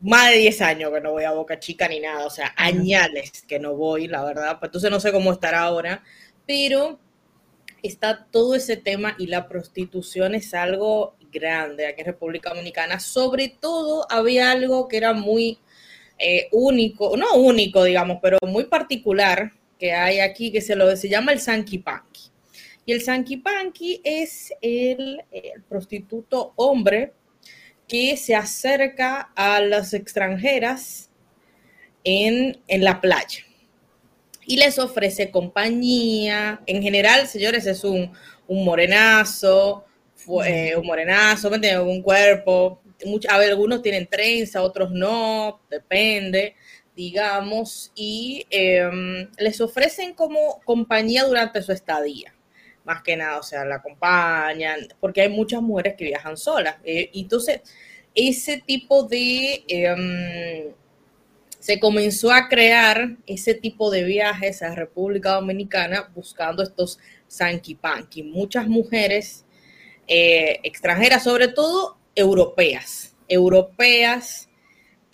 más de 10 años que no voy a Boca Chica ni nada, o sea, añales que no voy, la verdad, pues entonces no sé cómo estará ahora, pero está todo ese tema y la prostitución es algo grande aquí en República Dominicana. Sobre todo había algo que era muy eh, único, no único, digamos, pero muy particular que hay aquí, que se, lo, se llama el Sanky Panky Y el Sanky Panky es el, prostituto hombre que se acerca a las extranjeras en, la playa y les ofrece compañía. En general, señores, es un, morenazo, eh, un morenazo, un cuerpo. a ver, algunos tienen trenza, otros no, depende digamos, y em, les ofrecen como compañía durante su estadía. Más que nada, o sea, la acompañan, porque hay muchas mujeres que viajan solas. Eh, entonces, ese tipo de... Em, se comenzó a crear ese tipo de viajes a República Dominicana buscando estos sanky panky. Muchas mujeres eh, extranjeras, sobre todo europeas, europeas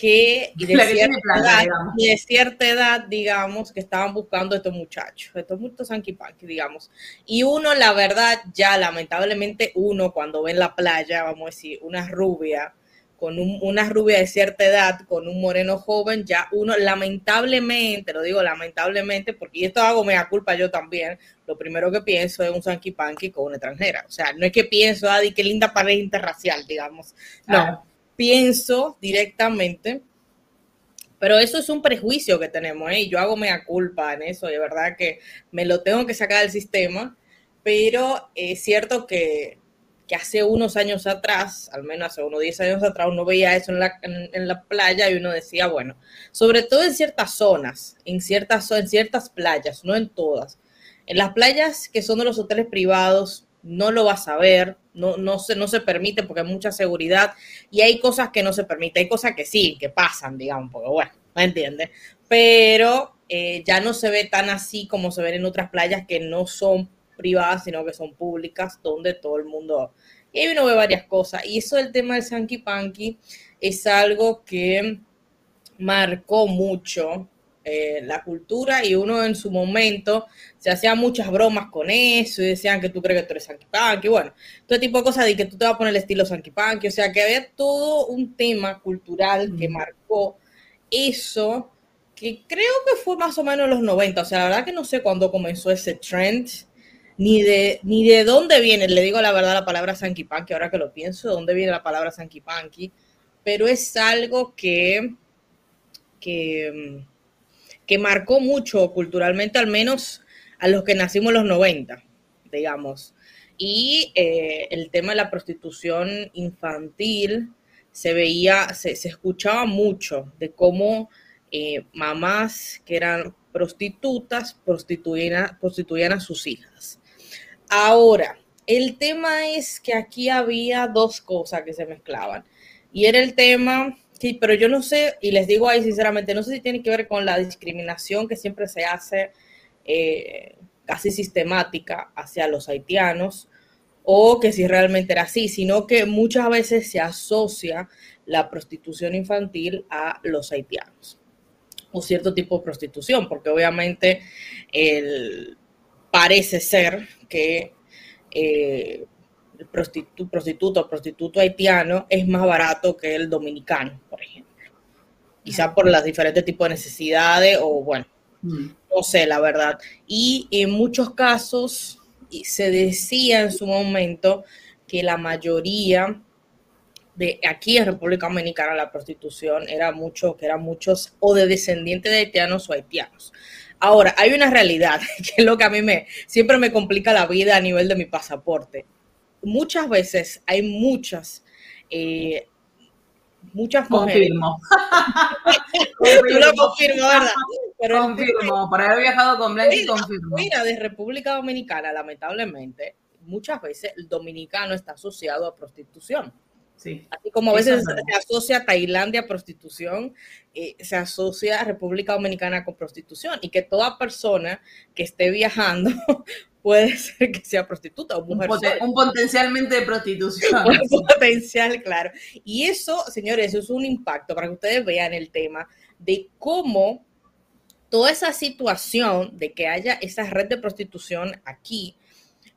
que y de, cierta edad, digamos, que estaban buscando estos muchachos, estos muchos sanquipanqui, digamos. Y uno, la verdad, ya lamentablemente uno cuando ve en la playa, vamos a decir, una rubia, con una rubia de cierta edad, con un moreno joven, ya uno lamentablemente, lo digo lamentablemente, porque esto hago mea culpa yo también, lo primero que pienso es un sanquipanqui con una extranjera. O sea, no es que pienso, Adi, qué linda pareja interracial, digamos. No pienso directamente, pero eso es un prejuicio que tenemos, ¿eh? yo hago mea culpa en eso, de verdad que me lo tengo que sacar del sistema, pero es cierto que, que hace unos años atrás, al menos hace unos 10 años atrás, uno veía eso en la, en, la playa y uno decía, bueno, sobre todo en ciertas zonas, en ciertas, en ciertas playas, no en todas. En las playas que son de los hoteles privados, no lo vas a ver, no, no, se, no se permite porque hay mucha seguridad y hay cosas que no se permite, hay cosas que sí, que pasan, digamos, porque bueno, ¿me entiendes? Pero eh, ya no se ve tan así como se ven en otras playas que no son privadas, sino que son públicas, donde todo el mundo... Y ahí uno ve varias cosas. Y eso del tema del Sanky Panky es algo que marcó mucho eh, la cultura y uno en su momento se hacía muchas bromas con eso y decían que tú crees que tú eres Sanky Panky, bueno, todo tipo de cosas de que tú te vas a poner el estilo Sanky Panky, o sea que había todo un tema cultural que marcó eso, que creo que fue más o menos en los 90, o sea, la verdad que no sé cuándo comenzó ese trend, ni de, ni de dónde viene, le digo la verdad la palabra Sanky Panky, ahora que lo pienso, de dónde viene la palabra Sanky Panky, pero es algo que, que que marcó mucho culturalmente, al menos a los que nacimos en los 90, digamos. Y eh, el tema de la prostitución infantil se veía, se, escuchaba mucho de cómo eh, mamás que eran prostitutas prostituían, prostituían a sus hijas. Ahora, el tema es que aquí había dos cosas que se mezclaban. Y era el tema Sí, pero yo no sé, y les digo ahí sinceramente, no sé si tiene que ver con la discriminación que siempre se hace eh, casi sistemática hacia los haitianos, o que si realmente era así, sino que muchas veces se asocia la prostitución infantil a los haitianos, o cierto tipo de prostitución, porque obviamente parece ser que eh, prostituto, prostituto, prostituto haitiano es más barato que el dominicano, por ejemplo. Quizá por los diferentes tipos de necesidades o bueno, mm. no sé, la verdad. Y en muchos casos se decía en su momento que la mayoría de aquí en República Dominicana la prostitución era mucho, que eran muchos o de descendientes de haitianos o haitianos. Ahora, hay una realidad que es lo que a mí me siempre me complica la vida a nivel de mi pasaporte muchas veces hay muchas, eh, muchas mujeres.
Confirmo.
Tú lo confirmo, ¿verdad?
confirmo, por haber viajado con Blanqui, confirmo.
Mira, de República Dominicana, lamentablemente, muchas veces el dominicano está asociado a prostitución.
Sí.
Así como a veces se asocia Tailandia a prostitución, eh, se asocia a República Dominicana con prostitución y que toda persona que esté viajando puede ser que sea prostituta o mujer.
Un, potencialmente de prostitución.
Un potencial, claro. Y eso, señores, eso es un impacto para que ustedes vean el tema de cómo toda esa situación de que haya esa red de prostitución aquí,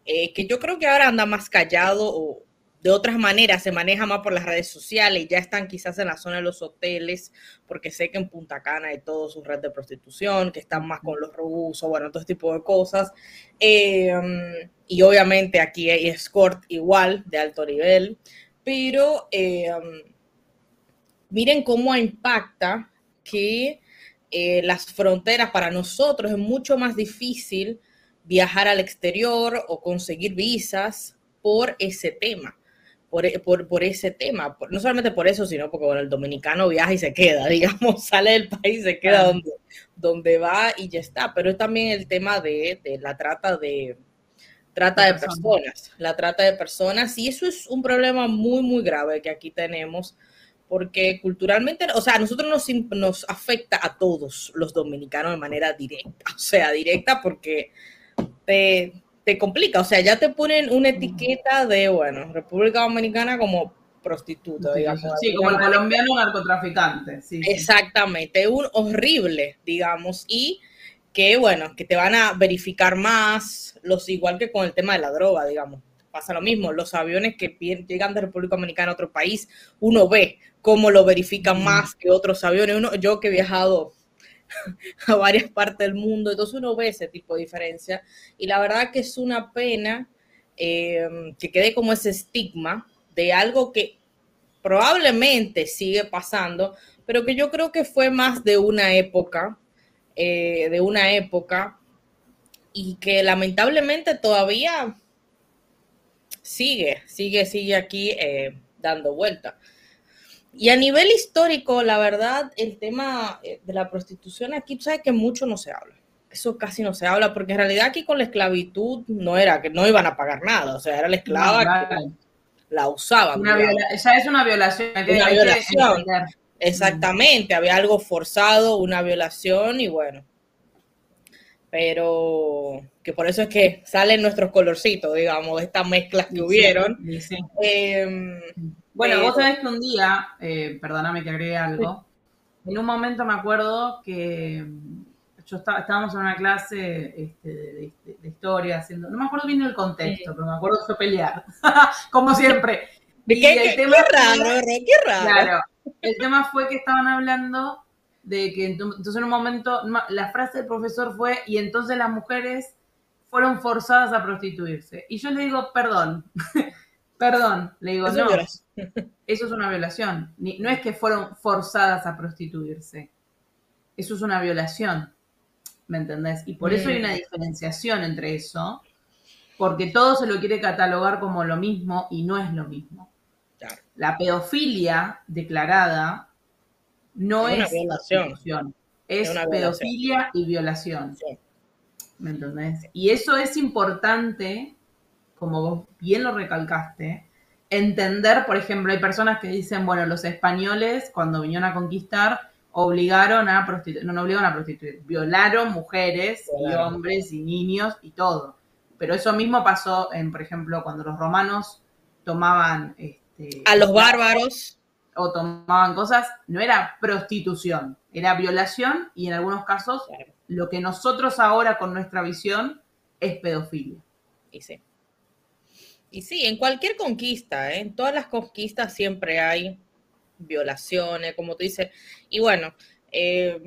eh, que yo creo que ahora anda más callado o de otras maneras se maneja más por las redes sociales, ya están quizás en la zona de los hoteles, porque sé que en Punta Cana hay todo su red de prostitución, que están más con los rusos, bueno, todo este tipo de cosas. Em, y obviamente aquí hay escort igual, de alto nivel, pero em, miren cómo impacta que eh, las fronteras para nosotros es mucho más difícil viajar al exterior o conseguir visas por ese tema por, por, ese tema. no solamente por eso, sino porque bueno, el dominicano viaja y se queda, digamos, sale del país, se queda donde, donde va y ya está. Pero es también el tema de, la trata de trata de personas, la trata de personas, y eso es un problema muy, muy grave que aquí tenemos, porque culturalmente, o sea, a nosotros nos, nos afecta a todos los dominicanos de manera directa, o sea, directa porque te, te complica, o sea, ya te ponen una etiqueta de, bueno, República Dominicana como prostituta, digamos.
Sí, como el colombiano narcotraficante. Sí,
Exactamente, un horrible, digamos, y que, bueno, que te van a verificar más, los igual que con el tema de la droga, digamos. Pasa lo mismo, los aviones que llegan de República Dominicana a otro país, uno ve cómo lo verifican más que otros aviones. Uno, yo que he viajado a varias partes del mundo, entonces uno ve ese tipo de diferencia y la verdad que es una pena eh, que quede como ese estigma de algo que probablemente sigue pasando, pero que yo creo que fue más de una época, eh, de una época y que lamentablemente todavía sigue, sigue, sigue aquí eh, dando vuelta. Y a nivel histórico, la verdad, el tema eh, de la prostitución aquí, tú sabes que mucho no se habla. Eso casi no se habla, porque en realidad aquí con la esclavitud no era que no iban a pagar nada, o sea, era la esclava que la usaban.
Una ya es una violación.
Una violación. Exactamente, había algo forzado, una violación y bueno. Pero que por eso es que salen nuestros colorcitos, digamos, de estas mezclas que hubieron.
Em, bueno, vos sabés que un día, eh, perdóname que agregue algo, en un momento me acuerdo que mm, yo estábamos en una clase este, de, historia, haciendo, no me acuerdo bien el contexto, pero me acuerdo de pelear, como siempre.
¿De qué, el tema raro, qué raro. Claro,
el tema fue que estaban hablando de que entonces en un momento, la frase del profesor fue, y entonces las mujeres fueron forzadas a prostituirse. Y yo le digo, perdón, perdón, le digo, no. Eso es una violación. no es que fueron forzadas a prostituirse. Eso es una violación. ¿Me entendés? Y por eso hay una diferenciación entre eso, porque todo se lo quiere catalogar como lo mismo y no es lo mismo. La pedofilia declarada no es, violación. Es, pedofilia y violación. ¿Me entendés? Y eso es importante, como vos bien lo recalcaste, entender, por ejemplo, hay personas que dicen, bueno, los españoles cuando vinieron a conquistar obligaron a prostituir, no, no obligaron a prostituir, violaron mujeres y hombres y niños y todo. Pero eso mismo pasó en, por ejemplo, cuando los romanos tomaban este,
a los bárbaros
o tomaban cosas, no era prostitución, era violación y en algunos casos lo que nosotros ahora con nuestra visión es pedofilia.
Y sí. Y sí, en cualquier conquista, ¿eh? en todas las conquistas siempre hay violaciones, como tú dices. Y bueno, eh,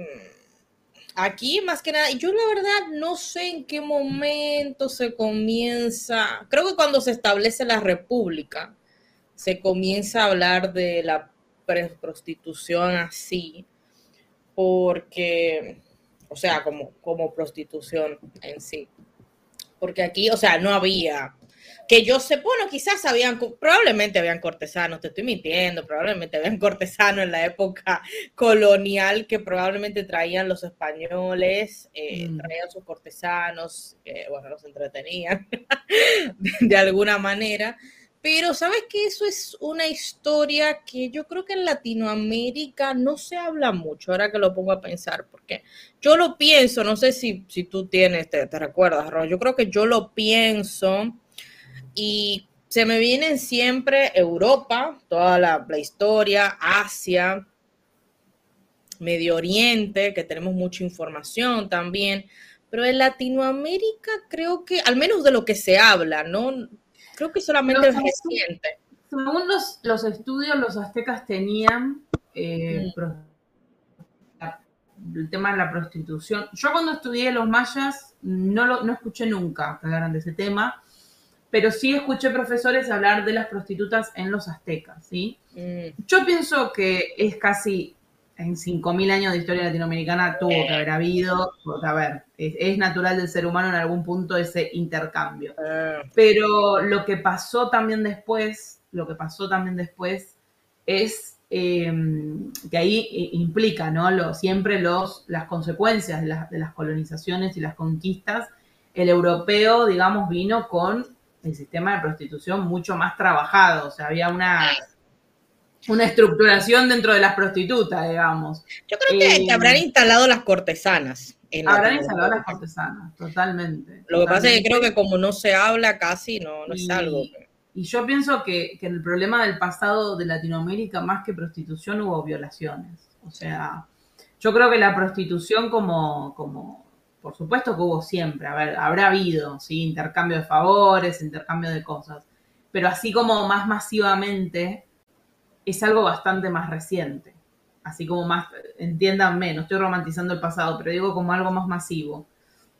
aquí más que nada, yo la verdad no sé en qué momento se comienza, creo que cuando se establece la república, se comienza a hablar de la prostitución así, porque, o sea, como, como prostitución en sí. Porque aquí, o sea, no había que yo sé, bueno, quizás habían, probablemente habían cortesanos, te estoy mintiendo, probablemente habían cortesanos en la época colonial que probablemente traían los españoles, eh, mm. traían sus cortesanos, bueno, los entretenían de, alguna manera. Pero sabes que eso es una historia que yo creo que en Latinoamérica no se habla mucho, ahora que lo pongo a pensar, porque yo lo pienso, no sé si, si tú tienes, te, te recuerdas, Ron, yo creo que yo lo pienso y se me vienen siempre Europa, toda la, historia, Asia, Medio Oriente, que tenemos mucha información también, pero en Latinoamérica creo que, al menos de lo que se habla, ¿no? Creo que solamente es reciente.
Según los, los estudios, los aztecas tenían eh, el tema de la prostitución. Yo cuando estudié los mayas no, lo, no escuché nunca que hablaran de ese tema, pero sí escuché profesores hablar de las prostitutas en los aztecas, ¿sí? Mm. Yo pienso que es casi en 5.000 años de historia latinoamericana tuvo que haber habido, a ver, es, natural del ser humano en algún punto ese intercambio. Ah. Pero lo que pasó también después, lo que pasó también después es em, que ahí implica, ¿no? Lo, siempre los, las consecuencias de, de las colonizaciones y las conquistas. El europeo, digamos, vino con el sistema de prostitución mucho más trabajado, o sea, había una una estructuración dentro de las prostitutas, digamos.
Yo creo que, eh, habrán instalado las cortesanas.
habrán instalado las cortesanas, totalmente.
Lo que pasa es que creo que como no se habla casi, no, no es algo.
Y yo pienso que, que el problema del pasado de Latinoamérica, más que prostitución, hubo violaciones. O sea, yo creo que la prostitución como, como por supuesto que hubo siempre, a ver, habrá habido, ¿sí? Intercambio de favores, intercambio de cosas, pero así como más masivamente, es algo bastante más reciente. Así como más, entiéndanme, no estoy romantizando el pasado, pero digo como algo más masivo.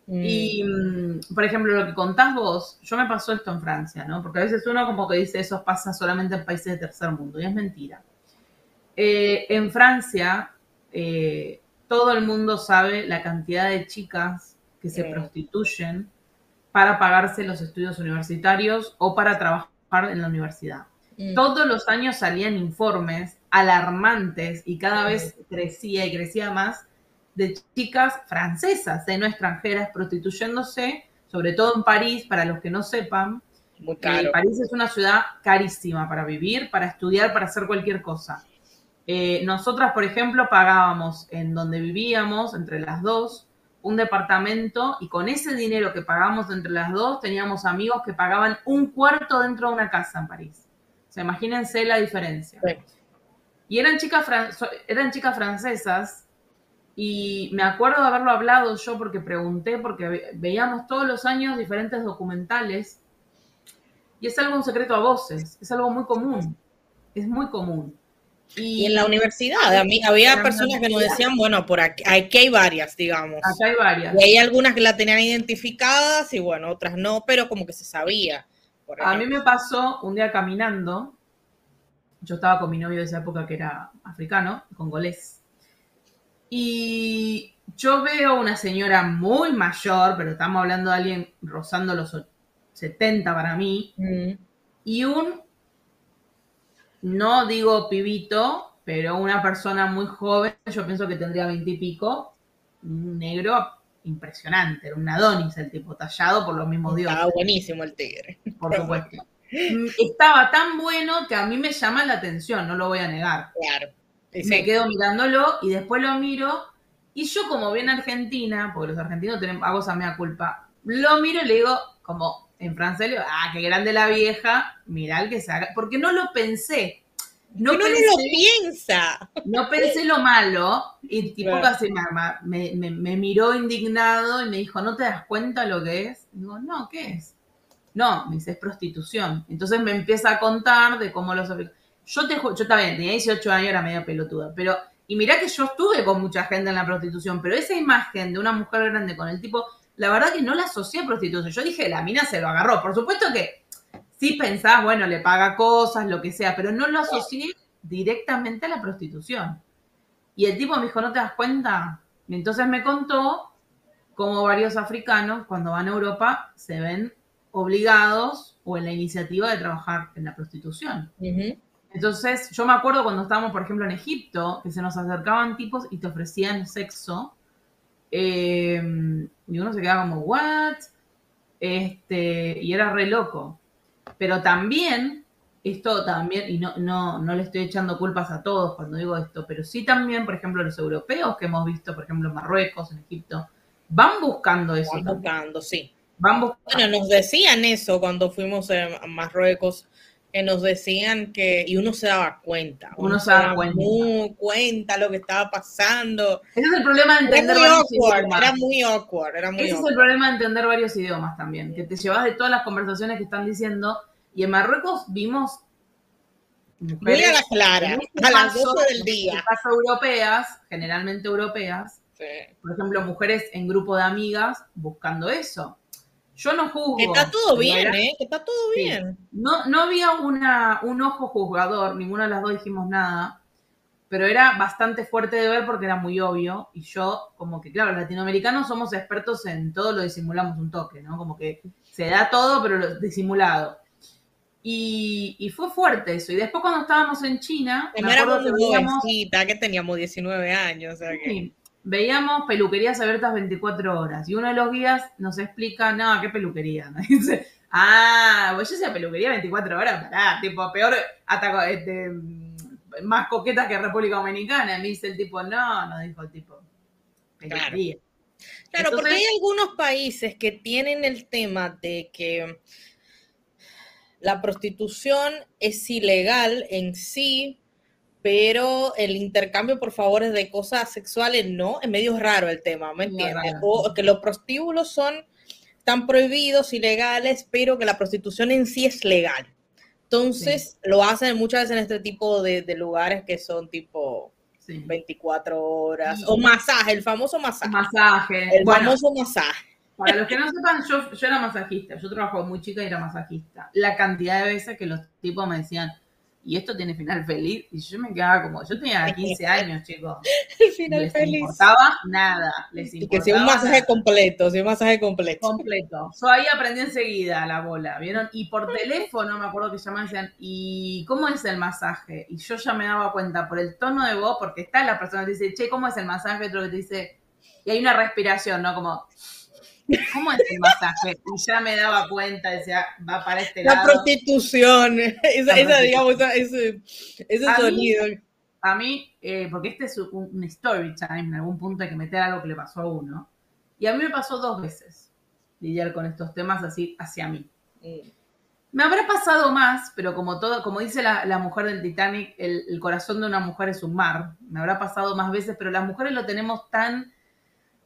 Mm. Y, mm, por ejemplo, lo que contás vos, yo me pasó esto en Francia, ¿no? Porque a veces uno como que dice eso pasa solamente en países de tercer mundo, y es mentira. Eh, en Francia, eh, todo el mundo sabe la cantidad de chicas que se prostituyen para pagarse los estudios universitarios o para trabajar en la universidad. Mm. Todos los años salían informes alarmantes y cada vez crecía y crecía más de chicas francesas, de no extranjeras, prostituyéndose, sobre todo en París, para los que no sepan. Eh, París es una ciudad carísima para vivir, para estudiar, para hacer cualquier cosa. Eh, nosotras, por ejemplo, pagábamos en donde vivíamos, entre las dos, un departamento y con ese dinero que pagamos entre las dos, teníamos amigos que pagaban un cuarto dentro de una casa en París imagínense la diferencia. Y eran chicas, eran chicas francesas y me acuerdo de haberlo hablado yo porque pregunté, porque veíamos todos los años diferentes documentales y es algo un secreto a voces, es algo muy común, es muy común.
Y, en la universidad, a mí, había personas que nos decían, bueno, por aquí, aquí, hay varias, digamos.
Aquí hay varias.
Y hay algunas que la tenían identificadas y bueno, otras no, pero como que se sabía.
A mí me pasó un día caminando, yo estaba con mi novio de esa época que era africano, congolés, y yo veo una señora muy mayor, pero estamos hablando de alguien rozando los 70 para mí, mm. y un, no digo pibito, pero una persona muy joven, yo pienso que tendría 20 y pico, un negro impresionante, era un Adonis el tipo, tallado por los mismos dioses.
Estaba buenísimo el tigre.
Por supuesto. Mm, estaba tan bueno que a mí me llama la atención, no lo voy a negar.
Claro.
Me quedo mirándolo y después lo miro y yo como bien argentina, porque los argentinos tenemos, hago esa mea culpa, lo miro y le digo como en digo, ah, qué grande la vieja, mirá el que se haga, porque no lo pensé.
No, no lo piensa.
No pensé lo malo y el tipo casi me, me, miró indignado y me dijo, ¿no te das cuenta lo que es? digo, no, ¿qué es? No, me dice, es prostitución. Entonces me empieza a contar de cómo los Yo te yo también tenía 18 años, era medio pelotuda, pero y mirá que yo estuve con mucha gente en la prostitución, pero esa imagen de una mujer grande con el tipo, la verdad que no la asocié a prostitución. Yo dije, la mina se lo agarró. Por supuesto que sí pensás, bueno, le paga cosas, lo que sea, pero no lo asocié directamente a la prostitución. Y el tipo me dijo, ¿no te das cuenta? Y entonces me contó cómo varios africanos, cuando van a Europa, se ven obligados o en la iniciativa de trabajar en la prostitución. Entonces, yo me acuerdo cuando estábamos, por ejemplo, en Egipto, que se nos acercaban tipos y te ofrecían sexo. Eh, y uno se quedaba como, ¿what? Este, y era re loco. Pero también, esto también, y no, no, no le estoy echando culpas a todos cuando digo esto, pero sí también, por ejemplo, los europeos que hemos visto, por ejemplo, en Marruecos, en Egipto, van buscando eso.
Van buscando, sí.
Van buscando.
Bueno, nos decían eso cuando fuimos a Marruecos que nos decían que, y uno se daba cuenta.
Uno, se daba cuenta.
Muy cuenta lo que estaba pasando.
Ese es el problema de entender
era muy awkward, Era muy awkward, era muy
Ese es el problema de entender varios idiomas también, que te llevas de todas las conversaciones que están diciendo. Y en Marruecos vimos
Muy a la clara,
este
a las
caso,
12 del día.
europeas, generalmente europeas,
Sí.
por ejemplo, mujeres en grupo de amigas buscando eso. Yo no juzgo.
Que está todo bien, ¿eh? Que está todo
Sí.
bien.
No, no había una, un ojo juzgador, ninguna de las dos dijimos nada, pero era bastante fuerte de ver porque era muy obvio. Y yo, como que, claro, los latinoamericanos somos expertos en todo lo disimulamos un toque, ¿no? Como que se da todo, pero lo disimulado. Y, y fue fuerte eso. Y después, cuando estábamos en China,
Además,
acuerdo
éramos
que
muy jovencita, que teníamos 19 años, o sea que...
sí, veíamos peluquerías abiertas 24 horas. Y uno de los guías nos explica, no, ¿qué peluquería? Dice, ah, pues yo sea peluquería 24 horas, pará, tipo, peor, hasta este, más coquetas que República Dominicana. Y me dice el tipo, no, no dijo el tipo, peluquería.
Claro, porque
Entonces-
hay algunos países que tienen el tema de que la prostitución es ilegal en sí, pero el intercambio por favores de cosas sexuales no, es medio raro el tema, ¿me entiendes? O que los prostíbulos son tan prohibidos, ilegales, pero que la prostitución en sí es legal. Entonces, lo hacen muchas veces en este tipo de, de lugares que son tipo
Sí.
24 horas,
Sí.
o masaje, el famoso masaje.
Masaje.
El
bueno,
famoso masaje.
para los que no sepan, yo, yo era masajista. Yo trabajaba muy chica y era masajista. La cantidad de veces que los tipos me decían, y esto tiene final feliz, y yo me quedaba como, yo tenía 15 años, chicos.
El final
les
feliz.
importaba nada. Les
Y
importaba
que sea un masaje
nada.
completo, sea un masaje completo.
completo. Yo ahí aprendí enseguida la bola, ¿vieron? Y por teléfono me acuerdo que llamaban y decían, ¿y cómo es el masaje? Y yo ya me daba cuenta por el tono de voz, porque está la persona que te dice, che, ¿cómo es el masaje? Otro que te dice, y hay una respiración, ¿no? Como, ¿cómo es el masaje? Y ya me daba cuenta, decía, va para este
La
lado.
prostitución, esa,
La
esa
prostitución.
digamos, esa- ese, ese
A mí-
sonido.
A mí, eh, porque este es un, un story time, en algún punto hay que meter algo que le pasó a uno. Y a mí me pasó dos veces lidiar con estos temas así hacia mí.
Mm.
Me habrá pasado más, pero como todo, como dice la, la mujer del Titanic, el, el corazón de una mujer es un mar. Me habrá pasado más veces, pero las mujeres lo tenemos tan.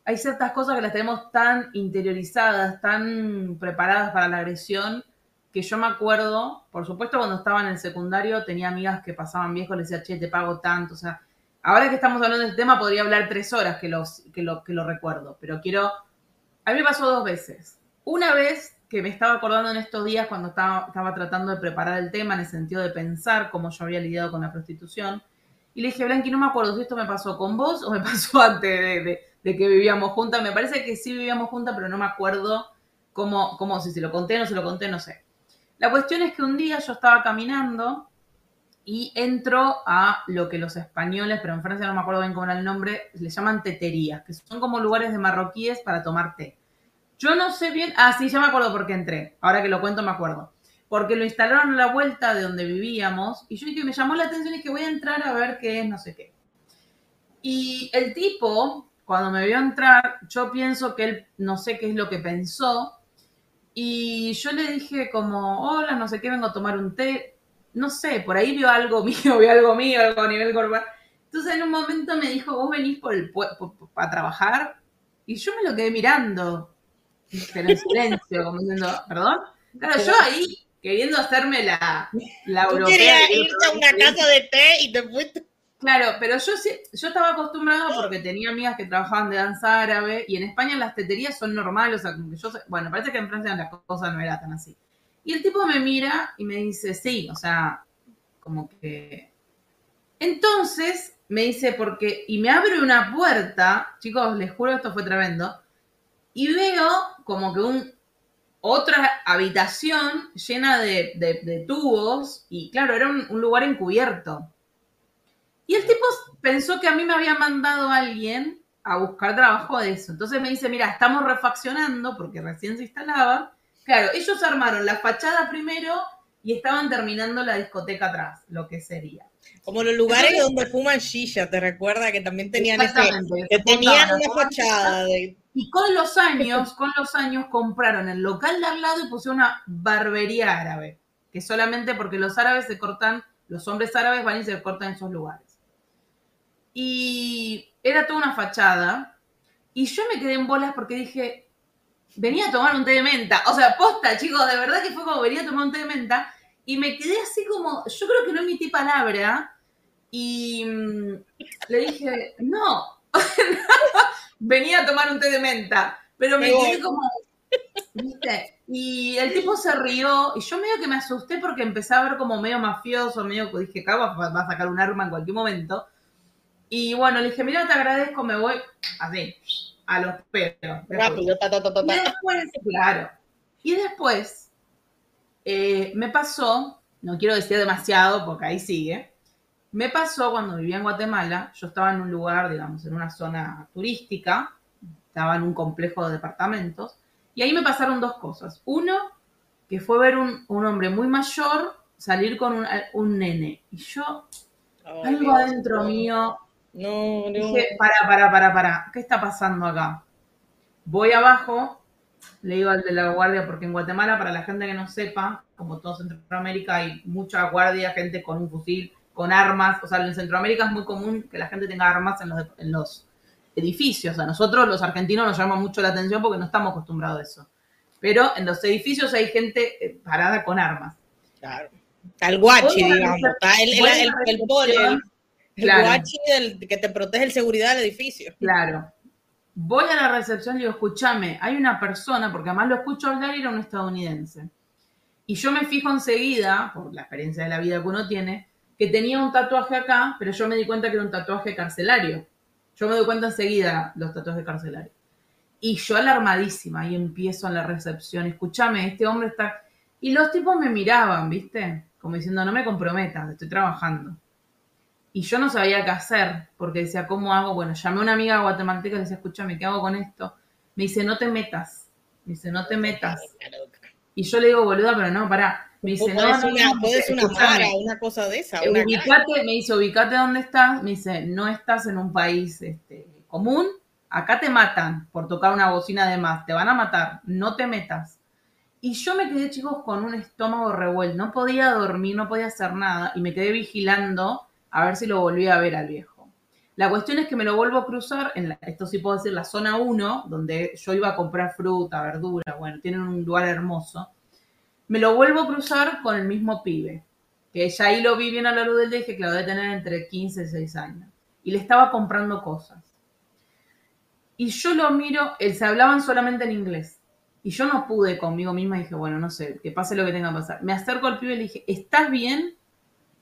Hay ciertas cosas que las tenemos tan interiorizadas, tan preparadas para la agresión, que yo me acuerdo, por supuesto, cuando estaba en el secundario, tenía amigas que pasaban viejos, les decía, che, te pago tanto. O sea, ahora que estamos hablando de este tema, podría hablar tres horas que, los, que, lo, que lo recuerdo, pero quiero. A mí me pasó dos veces. Una vez que me estaba acordando en estos días cuando estaba, estaba tratando de preparar el tema en el sentido de pensar cómo yo había lidiado con la prostitución. Y le dije, Blanqui, no me acuerdo si esto me pasó con vos o me pasó antes de, de- de que vivíamos juntas. Me parece que sí vivíamos juntas, pero no me acuerdo cómo, cómo, si se lo conté o no se lo conté, no sé. La cuestión es que un día yo estaba caminando y entro a lo que los españoles, pero en Francia no me acuerdo bien cómo era el nombre, le llaman teterías, que son como lugares de marroquíes para tomar té. Yo no sé bien, ah, sí, ya me acuerdo por qué entré, ahora que lo cuento me acuerdo. Porque lo instalaron a la vuelta de donde vivíamos y yo dije, me llamó la atención y que voy a entrar a ver qué es, no sé qué. Y el tipo, cuando me vio entrar, yo pienso que él no sé qué es lo que pensó. Y yo le dije como, hola, no sé qué, vengo a tomar un té. No sé, por ahí vio algo mío, vio algo mío, algo a nivel corporal. Entonces en un momento me dijo, vos venís por el para trabajar. Y yo me lo quedé mirando, pero en silencio, como diciendo, ¿perdón? Claro, yo ahí queriendo hacerme la, la europea.
querías
y
irte a una casa de té y te fuiste.
Claro, pero yo sí, yo estaba acostumbrada porque tenía amigas que trabajaban de danza árabe y en España las teterías son normales, o sea, como que yo, bueno, parece que en Francia la cosa no era tan así. Y el tipo me mira y me dice, sí, o sea, como que... Entonces me dice, porque, y me abre una puerta, chicos, les juro esto fue tremendo, y veo como que un, otra habitación llena de, de- tubos, y claro, era un lugar encubierto. Y el tipo pensó que a mí me había mandado alguien a buscar trabajo de eso. Entonces me dice, mira, estamos refaccionando porque recién se instalaba. Claro, ellos armaron la fachada primero y estaban terminando la discoteca atrás, lo que sería.
Como los lugares
Entonces-
donde fuman shisha, ¿te recuerda que también tenían ese, que tenían una fachada de
Y con los años, con los años compraron el local de al lado y pusieron una barbería árabe. Que solamente porque los árabes se cortan, los hombres árabes van y se cortan en esos lugares. Y era toda una fachada. Y yo me quedé en bolas porque dije, venía a tomar un té de menta. O sea, posta, chicos, de verdad que fue como venía a tomar un té de menta. Y me quedé así como, yo creo que no emití palabra. Y mm, le dije, no, venía a tomar un té de menta. Pero me quedé como, ¿viste? Y el tipo se rió y yo medio que me asusté porque empecé a ver como medio mafioso, medio que dije, cago, va a sacar un arma en cualquier momento. Y bueno, le dije, mira, te agradezco, me voy así, a los pelos.
Rápido, ta, ta, ta, ta.
Y después, claro. Y después eh, me pasó, no quiero decir demasiado porque ahí sigue, me pasó cuando vivía en Guatemala, yo estaba en un lugar, digamos, en una zona turística, estaba en un complejo de departamentos, y ahí me pasaron dos cosas. Uno, que fue ver un, un hombre muy mayor salir con un, un nene. Y yo, algo
Dios,
adentro mío,
No, no.
dije, para, para, para, para, ¿qué está pasando acá? Voy abajo, le digo al de la guardia, porque en Guatemala, para la gente que no sepa, como todo Centroamérica, hay mucha guardia, gente con un fusil, con armas. O sea, en Centroamérica es muy común que la gente tenga armas en los, en los edificios. A nosotros, los argentinos, nos llama mucho la atención porque no estamos acostumbrados a eso. Pero en los edificios hay gente eh, parada con armas.
Claro. Está el guachi, digamos. Está el, el, el el, guachi del, que te protege el seguridad del edificio.
Claro. Voy a la recepción y digo, escúchame, hay una persona, porque además lo escucho hablar y era un estadounidense. Y yo me fijo enseguida, por la experiencia de la vida que uno tiene, que tenía un tatuaje acá, pero yo me di cuenta que era un tatuaje carcelario. Yo me doy cuenta enseguida los tatuajes carcelarios. Y yo alarmadísima, y empiezo en la recepción, escúchame, este hombre está... Y los tipos me miraban, ¿viste? Como diciendo, no me comprometas, estoy trabajando. Y yo no sabía qué hacer, porque decía, ¿cómo hago? Bueno, llamé a una amiga guatemalteca y le decía, escúchame, ¿qué hago con esto? Me dice, no te metas. Me dice, no te metas. Y yo le digo, boluda, pero no, pará. Me dice, no, no,
una,
no,
ser una mara, una cosa de esa. Una
ubicate, me dice, ubicate dónde estás. Me dice, no estás en un país este, común. Acá te matan por tocar una bocina de más. Te van a matar. No te metas. Y yo me quedé, chicos, con un estómago revuelto. No podía dormir, no podía hacer nada. Y me quedé vigilando a ver si lo volvía a ver al viejo. La cuestión es que me lo vuelvo a cruzar, en la- esto sí puedo decir, la zona 1, donde yo iba a comprar fruta, verdura, bueno, tienen un lugar hermoso. Me lo vuelvo a cruzar con el mismo pibe que ya ahí lo vi bien a la luz del día y dije que lo debe tener entre 15 y 6 años. Y le estaba comprando cosas. Y yo lo miro, él se hablaban solamente en inglés. Y yo no pude conmigo misma y dije, bueno, no sé, que pase lo que tenga que pasar. Me acerco al pibe y le dije, ¿estás bien?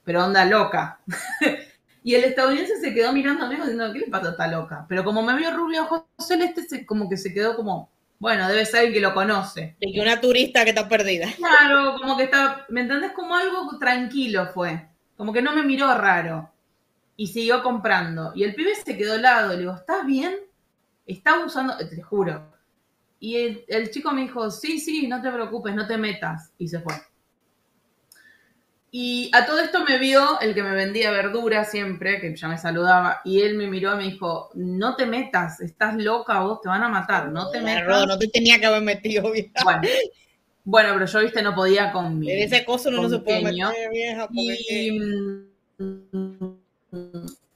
Pero onda loca. y el estadounidense se quedó mirándome diciendo, ¿qué le pasa a esta loca? Pero como me vio rubio ojos celeste, se, como que se quedó como, bueno, debe ser alguien que lo conoce.
Y que una turista que está perdida.
Claro, como que está, ¿me entendés? Como algo tranquilo fue. Como que no me miró raro. Y siguió comprando. Y el pibe se quedó al lado. Le digo, ¿estás bien? Está usando, te juro. Y el, el chico me dijo, sí, sí, no te preocupes, no te metas. Y se fue. Y a todo esto me vio el que me vendía verdura siempre, que ya me saludaba, y él me miró y me dijo, no te metas, estás loca vos, te van a matar, no te metas.
no te tenía que haber metido, vieja.
Bueno, bueno, pero yo, viste, no podía con mi...
En ese coso uno no se puede meter, vieja.
Y, mm,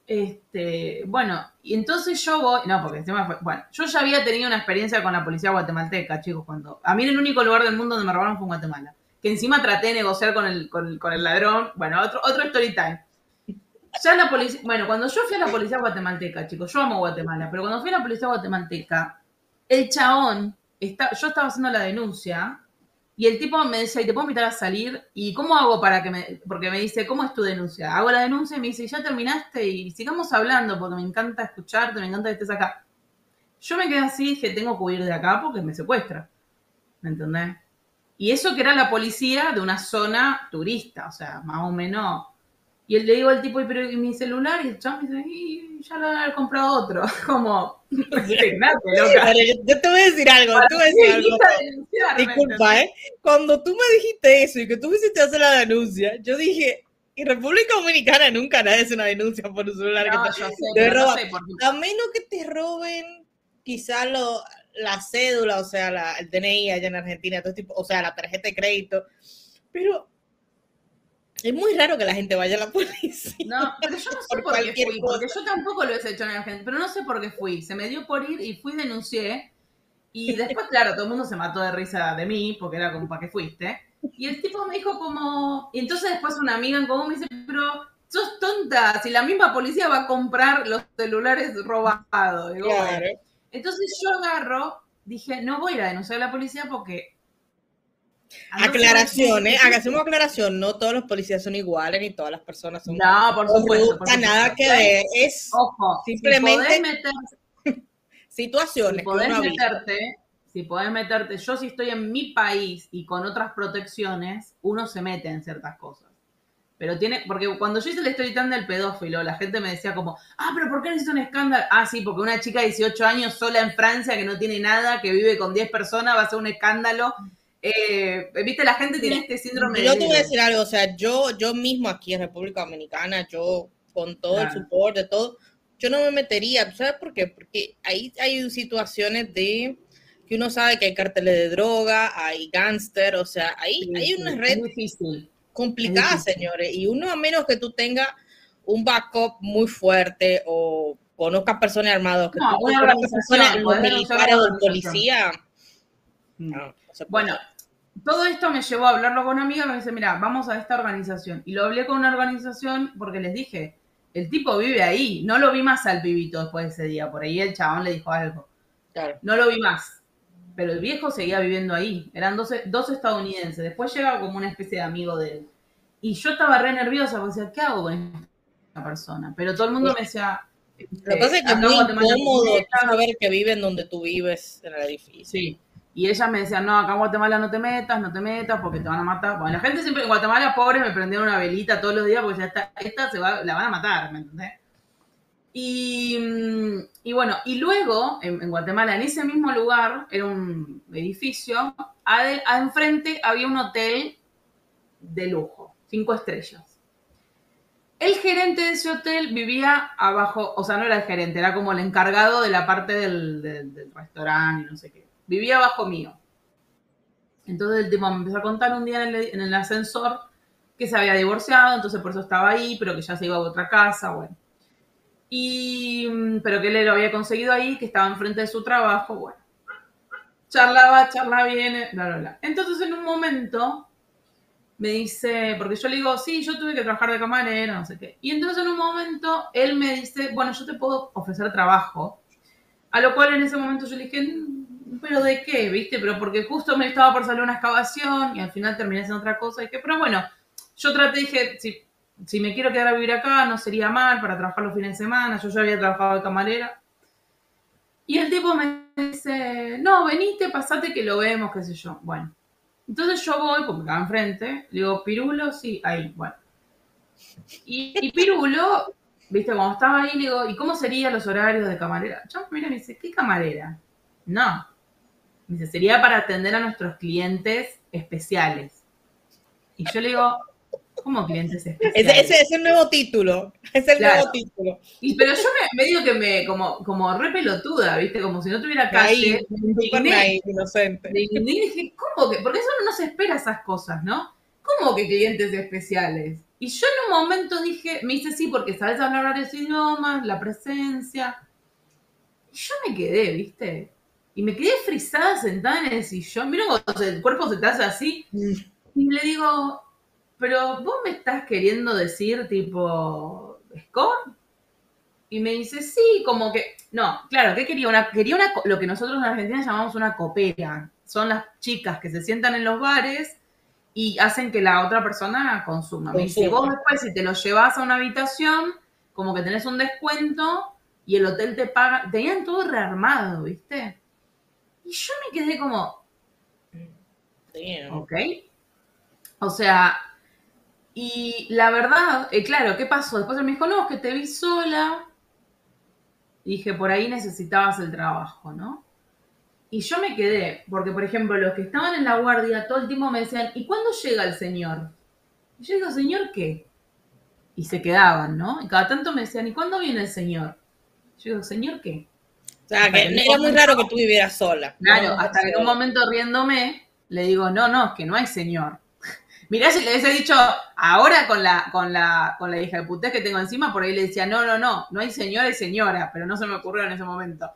este, bueno, y entonces yo voy, no, porque encima fue, bueno, yo ya había tenido una experiencia con la policía guatemalteca, chicos, cuando, a mí el único lugar del mundo donde me robaron fue en Guatemala, que encima traté de negociar con el, con, con el ladrón, bueno, otro, otro story time. Ya la policía, bueno, cuando yo fui a la policía guatemalteca, chicos, yo amo Guatemala, pero cuando fui a la policía guatemalteca, el chabón, está, yo estaba haciendo la denuncia y el tipo me decía, ¿y te puedo invitar a salir? ¿Y cómo hago para que me...? Porque me dice, ¿cómo es tu denuncia? Hago la denuncia y me dice, ya terminaste y sigamos hablando porque me encanta escucharte, me encanta que estés acá. Yo me quedé así y dije, tengo que huir de acá porque me secuestra. ¿Me entendés? Y eso que era la policía de una zona turista, o sea, más o menos... Y él le digo al tipo, "¿Y pero ¿y mi celular? Y el chabón me dice, y ya lo he comprado otro. Como, indignate, loca.
Pero yo, yo te voy a decir algo, te voy a decir algo. Disculpa, ¿eh? Cuando tú me dijiste eso y que tú hiciste hacer la denuncia, yo dije, en República Dominicana nunca nadie hace una denuncia por un celular
No,
que te,
sé,
te
no sé.
A menos que te roben quizá lo, la cédula, o sea, la, el DNI allá en Argentina, todo tipo, o sea, la tarjeta de crédito. Pero es muy raro que la gente vaya a la policía.
No, pero yo no sé
Por
por, qué fui,
cosa.
porque yo tampoco lo he hecho en Argentina, pero no sé por qué fui. Se me dio por ir y fui, denuncié. Y después, claro, todo el mundo se mató de risa de mí, porque era como, ¿para qué fuiste? Y el tipo me dijo como, y entonces después una amiga en común me dice, pero sos tonta, si la misma policía va a comprar los celulares robados. Entonces yo agarro, dije, no voy a denunciar a la policía porque
Aclaración, ¿eh? Hagamos aclaración. No todos los policías son iguales ni todas las personas son
No, por supuesto.
No nada que ver. Es
Ojo, simplemente si
situaciones.
Si podés meterte, si podés meterte, yo si estoy en mi país y con otras protecciones, uno se mete en ciertas cosas. Pero tiene, porque cuando yo hice el story time del pedófilo, la gente me decía como, ah, pero ¿por qué necesito un escándalo? Ah, sí, porque una chica de 18 años sola en Francia que no tiene nada, que vive con 10 personas, va a ser un escándalo eh, viste, la gente tiene este síndrome.
Yo te voy a decir algo, o sea, yo, yo mismo aquí en República Dominicana, yo con todo el soporte, todo, yo no me metería, ¿sabes por qué? Porque ahí hay situaciones de que uno sabe que hay carteles de droga, hay gángster, o sea, ahí hay una red complicada, señores, y uno a menos que tú tengas un backup muy fuerte o conozcas personas armadas, que no, una personas, militares o policía.
No. Bueno, todo esto me llevó a hablarlo con una amiga me dice, mira, vamos a esta organización. Y lo hablé con una organización porque les dije, el tipo vive ahí. No lo vi más al pibito después de ese día. Por ahí el chabón le dijo algo. No lo vi más. Pero el viejo seguía viviendo ahí. Eran dos, dos estadounidenses. Después llega como una especie de amigo de él. Y yo estaba re nerviosa porque decía, ¿qué hago con esta persona? Pero todo el mundo me decía...
Lo que pasa es que es muy incómodo saber que viven donde tú vives en el edificio.
Sí. Y ella me decía, no, acá en Guatemala no te metas, no te metas porque te van a matar. Bueno, la gente siempre en Guatemala, pobre, me prendieron una velita todos los días porque ya está, esta se va, la van a matar, ¿me entendés? Y, y bueno, y luego en, Guatemala, en ese mismo lugar, era un edificio, a, enfrente había un hotel de lujo, cinco estrellas. El gerente de ese hotel vivía abajo, o sea, no era el gerente, era como el encargado de la parte del, del restaurante y no sé qué vivía abajo mío. Entonces el tipo me empezó a contar un día en el, ascensor que se había divorciado, entonces por eso estaba ahí, pero que ya se iba a otra casa, bueno. Mm, pero que él lo había conseguido ahí, que estaba enfrente de su trabajo, bueno. Charlaba, charlaba bien, bla, bla, bla. Entonces en un momento me dice, porque yo le digo, sí, yo tuve que trabajar de camarera, no sé qué. Y entonces en un momento él me dice, bueno, yo te puedo ofrecer trabajo. A lo cual en ese momento yo le dije, pero ¿de qué? ¿Viste? Pero porque justo me estaba por salir una excavación y al final terminé haciendo otra cosa. Y pero bueno, yo traté, dije, si me quiero quedar a vivir acá, no sería mal para trabajar los fines de semana. Yo ya había trabajado de camarera. Y el tipo me dice, no, venite, pasate que lo vemos, qué sé yo. Bueno, entonces yo voy, porque me quedaba enfrente, le digo, Pirulo, sí, ahí, bueno. Y, Pirulo, viste, cuando estaba ahí, le digo, ¿y cómo serían los horarios de camarera? Yo, mira, me dice, ¿qué camarera? No, Dice, sería para atender a nuestros clientes especiales. Y yo le digo, ¿cómo clientes especiales?
Ese, es el nuevo título. Es el nuevo título.
Y, pero yo me, digo que me, como, como re pelotuda, ¿viste? Como si no tuviera calle.
Ahí, inocente.
Y dije, ¿cómo que? Porque eso no se espera esas cosas, ¿no? ¿Cómo que clientes especiales? Y yo en un momento dije, me dice sí, porque sabes hablar varios idiomas, la presencia. Y yo me quedé, ¿viste? Y me quedé frisada sentada en el sillón. Mira cuando el cuerpo se te hace así. Mm. Y le digo, pero vos me estás queriendo decir tipo, ¿score? Y me dice, sí, como que, no, claro, ¿qué quería? Una, quería una, lo que nosotros en Argentina llamamos una copera. Son las chicas que se sientan en los bares y hacen que la otra persona consuma. Me dice, vos después si te lo llevas a una habitación, como que tenés un descuento y el hotel te paga. Tenían todo rearmado, ¿viste? Y yo me quedé como, ok. O sea, y la verdad, eh, claro, ¿qué pasó? Después él me dijo, no, es que te vi sola. Y dije, por ahí necesitabas el trabajo, ¿no? Y yo me quedé, porque por ejemplo, los que estaban en la guardia todo el tiempo me decían, ¿y cuándo llega el señor? Y yo digo, ¿señor qué? Y se quedaban, ¿no? Y cada tanto me decían, ¿y cuándo viene el señor? Yo digo, ¿señor qué?
O sea, que era muy raro que tú vivieras sola.
Claro, hasta que en un momento riéndome, le digo, no, no, es que no hay señor. Mirá, si le hubiese dicho, ahora con la, con la, con la hija de putés que tengo encima, por ahí le decía, no, no, no, no hay señora y señora, pero no se me ocurrió en ese momento.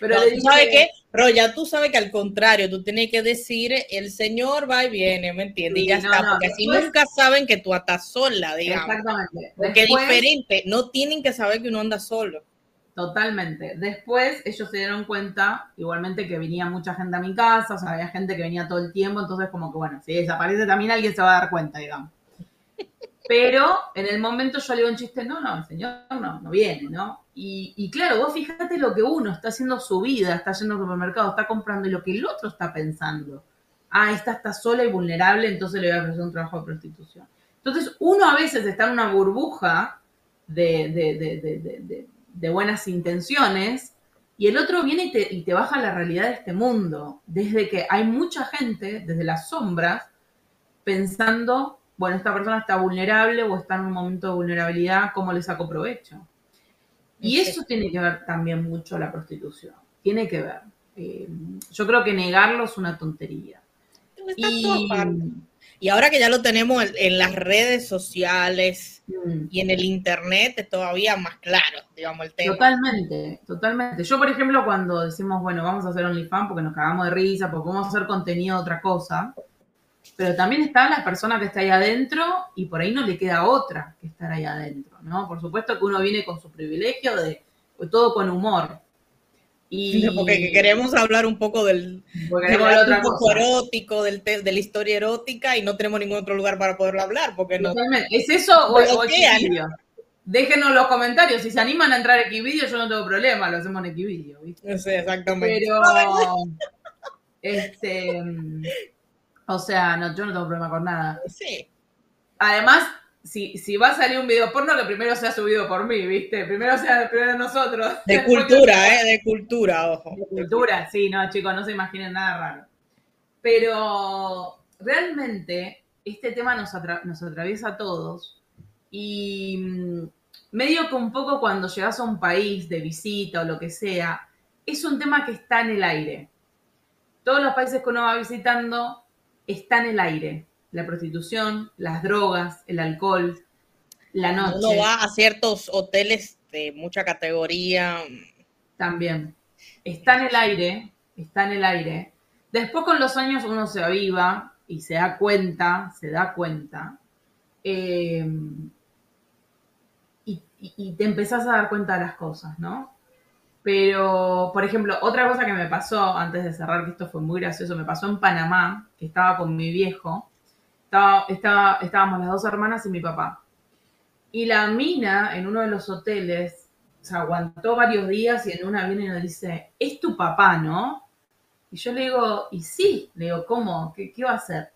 Pero le ¿sabes qué? Pero ya tú sabes que al contrario, tú tienes que decir, el señor va y viene, ¿me entiendes? y ya está, porque así nunca saben que tú estás sola, digamos. Exactamente. Porque es diferente, no tienen que saber que uno anda solo.
Totalmente. Después ellos se dieron cuenta, igualmente, que venía mucha gente a mi casa, o sea, había gente que venía todo el tiempo, entonces como que, bueno, si desaparece también alguien se va a dar cuenta, digamos. Pero en el momento yo le digo un chiste, no, no, el señor no, no viene, ¿no? Y, claro, vos fíjate lo que uno está haciendo su vida, está yendo al supermercado, está comprando y lo que el otro está pensando. Ah, esta está sola y vulnerable, entonces le voy a ofrecer un trabajo de prostitución. Entonces, uno a veces está en una burbuja de, de, de buenas intenciones y el otro viene y te, y te baja la realidad de este mundo. Desde que hay mucha gente, desde las sombras, pensando bueno, esta persona está vulnerable o está en un momento de vulnerabilidad, ¿cómo le saco provecho? Y eso tiene que ver también mucho la prostitución, tiene que ver. Eh, yo creo que negarlo es una tontería.
Y, y, ahora que ya lo tenemos en, las redes sociales mm. y en el internet, es todavía más claro, digamos, el tema.
Totalmente, totalmente. Yo, por ejemplo, cuando decimos, bueno, vamos a hacer OnlyFans porque nos cagamos de risa, porque vamos a hacer contenido de otra cosa, pero también está la persona que está ahí adentro y por ahí no le queda otra que estar ahí adentro, ¿no? Por supuesto que uno viene con su privilegio de todo con humor.
Y porque queremos hablar un poco del, erótico, del de la historia erótica y no tenemos ningún otro lugar para poderlo hablar, porque no.
¿Es eso o, o Xvideos? Déjenos los comentarios, si se animan a entrar a Xvideos yo no tengo problema, lo hacemos en Xvideos, ¿viste?
Sé, exactamente.
Pero este o sea, no, yo no tengo problema con nada.
Sí.
Además, si, si va a salir un video porno, que primero sea subido por mí, ¿viste? Primero sea primero de nosotros.
De cultura, ¿eh? De cultura, ojo.
De cultura, sí, no, chicos, no se imaginen nada raro. Pero realmente este tema nos, nos atraviesa a todos y mm, medio que un poco cuando llegas a un país de visita o lo que sea, es un tema que está en el aire. Todos los países que uno va visitando está en el aire. La prostitución, las drogas, el alcohol, la noche.
Uno va a ciertos hoteles de mucha categoría.
También. Está en el aire, está en el aire. Después con los años uno se aviva y se da cuenta, se da cuenta. Eh, y, y, te empezás a dar cuenta de las cosas, ¿no? Pero, por ejemplo, otra cosa que me pasó antes de cerrar, que esto fue muy gracioso, me pasó en Panamá, que estaba con mi viejo. Estaba, estaba, estábamos las dos hermanas y mi papá. Y la mina en uno de los hoteles se aguantó varios días y en una viene y nos dice, es tu papá, ¿no? Y yo le digo, y sí, le digo, ¿cómo? ¿Qué, qué va a hacer?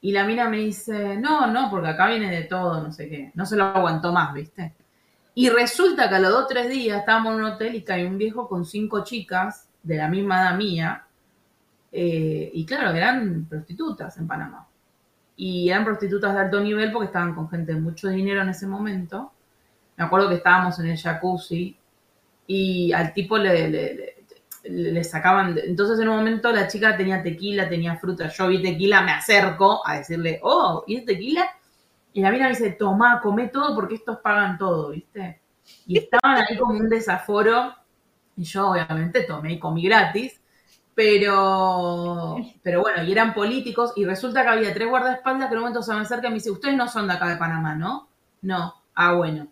Y la mina me dice, no, no, porque acá viene de todo, no sé qué. No se lo aguantó más, ¿viste? Y resulta que a los dos o tres días estábamos en un hotel y cae un viejo con cinco chicas de la misma edad mía. Eh, y claro, eran prostitutas en Panamá. Y eran prostitutas de alto nivel porque estaban con gente de mucho dinero en ese momento. Me acuerdo que estábamos en el jacuzzi y al tipo le, le, sacaban. Entonces en un momento la chica tenía tequila, tenía fruta. Yo vi tequila, me acerco a decirle, oh, ¿y es tequila? Y la mina me dice, toma, come todo porque estos pagan todo, ¿viste? Y estaban ahí como un desaforo. Y yo obviamente tomé y comí gratis. Pero, pero bueno, y eran políticos. Y resulta que había tres guardaespaldas que en un momento se me acerca y me dice, ustedes no son de acá de Panamá, ¿no? No. Ah, bueno.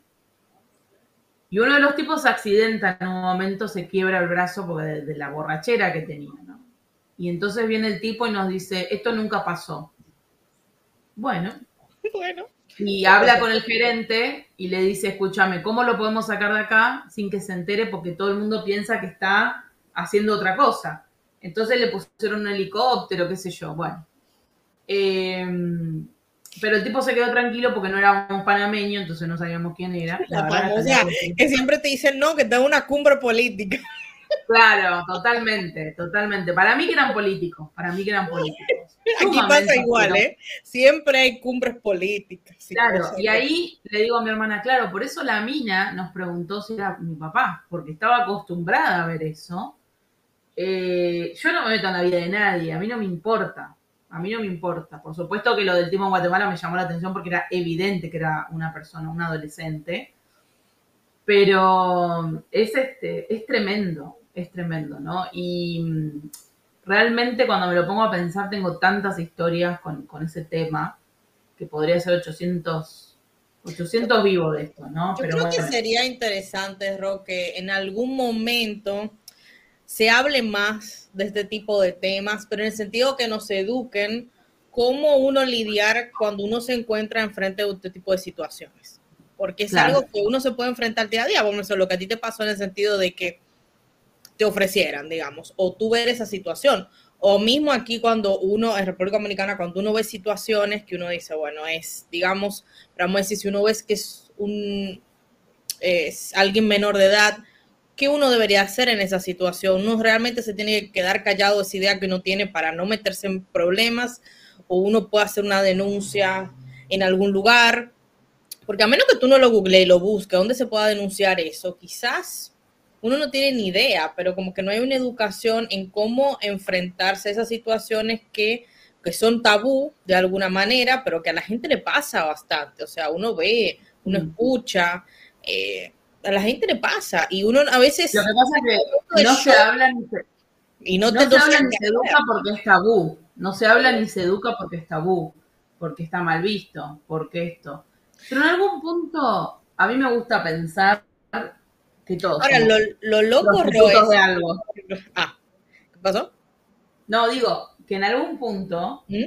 Y uno de los tipos se accidenta en un momento, se quiebra el brazo porque de la borrachera que tenía, ¿no? Y entonces viene el tipo y nos dice, esto nunca pasó. Bueno.
Bueno.
Y habla con el gerente y le dice, escúchame, ¿cómo lo podemos sacar de acá sin que se entere? Porque todo el mundo piensa que está haciendo otra cosa. Entonces le pusieron un helicóptero, qué sé yo, bueno. Em, pero el tipo se quedó tranquilo porque no era un panameño, entonces no sabíamos quién era.
La, que siempre te dicen no, que está una cumbre política.
Claro, totalmente, totalmente. Para mí que eran políticos, para mí que eran políticos.
Aquí pasa igual, ¿eh? Siempre hay cumbres políticas.
Claro, y ahí le digo a mi hermana, claro, por eso la mina nos preguntó si era mi papá, porque estaba acostumbrada a ver eso. Eh, yo no me meto en la vida de nadie, a mí no me importa, a mí no me importa. Por supuesto que lo del tipo en Guatemala me llamó la atención porque era evidente que era una persona, un adolescente, pero es, este, es tremendo es tremendo, ¿no? Y mm, realmente cuando me lo pongo a pensar tengo tantas historias con, ese tema que podría ser 800, 800 vivo de esto, ¿no?
Yo creo que sería interesante, Roque, en algún momento se hable más de este tipo de temas, pero en el sentido que nos eduquen cómo uno lidiar cuando uno se encuentra enfrente de este tipo de situaciones. Porque es algo que uno se puede enfrentar día a día. Vamos a lo que a ti te pasó en el sentido de que te ofrecieran, digamos, o tú ver esa situación. O mismo aquí cuando uno, en República Dominicana, cuando uno ve situaciones que uno dice, bueno, es, digamos, vamos a decir, si uno ve que es un, es alguien menor de edad, ¿qué uno debería hacer en esa situación? Uno realmente se tiene que quedar callado esa idea que uno tiene para no meterse en problemas, o uno puede hacer una denuncia en algún lugar, porque a menos que tú no lo googlees y lo busques, ¿dónde se pueda denunciar eso? Quizás uno no tiene ni idea, pero como que no hay una educación en cómo enfrentarse a esas situaciones que, que son tabú de alguna manera, pero que a la gente le pasa bastante. O sea, uno ve, uno escucha, eh, a la gente le pasa y uno a veces...
Lo que pasa es que no se habla ni se, y no, te se habla ni se educa porque es tabú. No se habla ni se educa porque es tabú, porque está mal visto, porque esto. Pero en algún punto a mí me gusta pensar que todos.
Ahora, lo, lo loco es.
De algo.
Ah, ¿qué pasó?
No, digo que en algún punto, ¿Mm?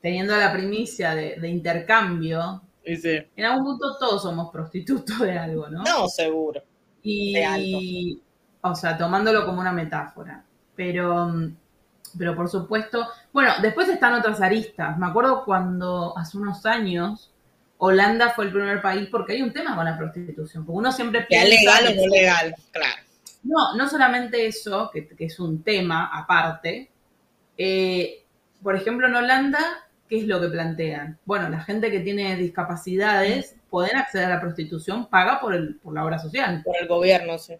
teniendo la primicia de, intercambio, en algún punto todos somos prostitutos de algo, ¿no?
No, seguro.
Y, o sea, tomándolo como una metáfora. Pero, pero por supuesto, bueno, después están otras aristas. Me acuerdo cuando hace unos años Holanda fue el primer país porque hay un tema con la prostitución. Porque uno siempre
piensa. legal o no legal, claro.
No, no solamente eso, que, es un tema aparte. Eh, por ejemplo, en Holanda, ¿qué es lo que plantean? Bueno, la gente que tiene discapacidades pueden acceder a la prostitución, paga por, el, por la obra social.
Por el gobierno, sí.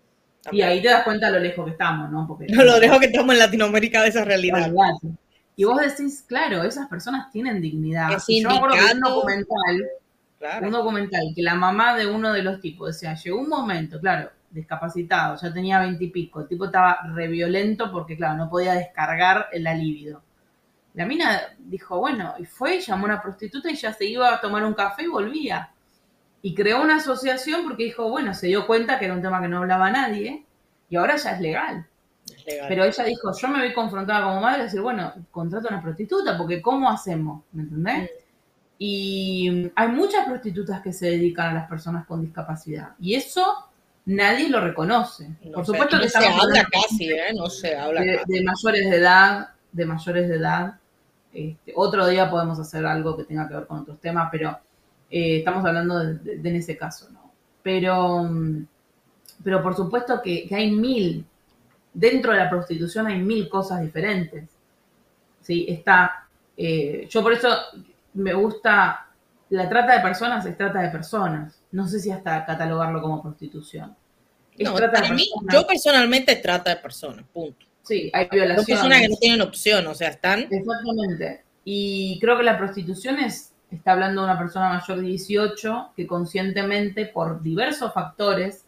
Y ahí te das cuenta de lo lejos que estamos, ¿no?
Porque, no, lo lejos que estamos en Latinoamérica de esa realidad.
Y vos decís, claro, esas personas tienen dignidad. Yo me acuerdo un documental un documental que la mamá de uno de los tipos decía, llegó un momento, claro, discapacitado, ya tenía veintipico, el tipo estaba re violento porque, claro, no podía descargar el alivio. La mina dijo, bueno, y fue, llamó a una prostituta y ya se iba a tomar un café y volvía. Y creó una asociación porque dijo, bueno, se dio cuenta que era un tema que no hablaba nadie y ahora ya es legal. Pero ella dijo, yo me vi confrontada como madre y decir, bueno, contrato a una prostituta porque ¿cómo hacemos? ¿Me entendés? Y hay muchas prostitutas que se dedican a las personas con discapacidad. Y eso nadie lo reconoce.
Por supuesto que se habla casi, ¿eh? No se habla
de, mayores de edad, de mayores de edad. Este, otro día podemos hacer algo que tenga que ver con otros temas, pero eh, estamos hablando de, en ese caso, ¿no? Pero, pero por supuesto que, hay mil, dentro de la prostitución hay mil cosas diferentes. ¿sí? Está, eh, yo por eso me gusta, la trata de personas es trata de personas. No sé si hasta catalogarlo como prostitución.
no, para mí, yo personalmente trata de personas, punto.
Sí, hay violaciones.
Son personas que no tienen opción, o sea, están...
Exactamente. Y creo que la prostitución es, está hablando de una persona mayor de 18 que conscientemente, por diversos factores,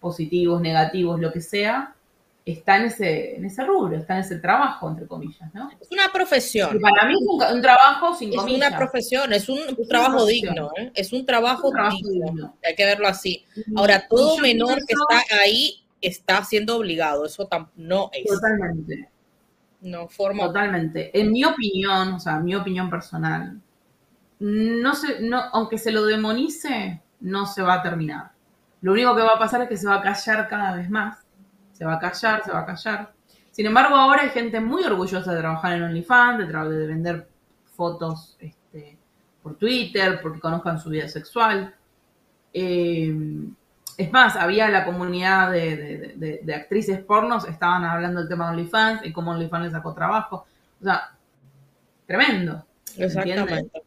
positivos, negativos, lo que sea, está en ese, en ese rubro, está en ese trabajo, entre comillas, ¿no?
Es una profesión.
Y para mí es un, trabajo sin
comillas. Es una profesión, es un trabajo digno, ¿eh? es un trabajo, digno. Hay que verlo así. Ahora, todo menor que está ahí está siendo obligado, eso no es.
Totalmente.
No forma.
Totalmente. En mi opinión, o sea, mi opinión personal, no se, no, aunque se lo demonice, no se va a terminar. Lo único que va a pasar es que se va a callar cada vez más se va a callar, se va a callar. Sin embargo, ahora hay gente muy orgullosa de trabajar en OnlyFans, de, de vender fotos este, por Twitter, porque conozcan su vida sexual. Eh, es más, había la comunidad de, actrices pornos, estaban hablando del tema de OnlyFans y cómo OnlyFans le sacó trabajo. O sea, tremendo.
Exactamente.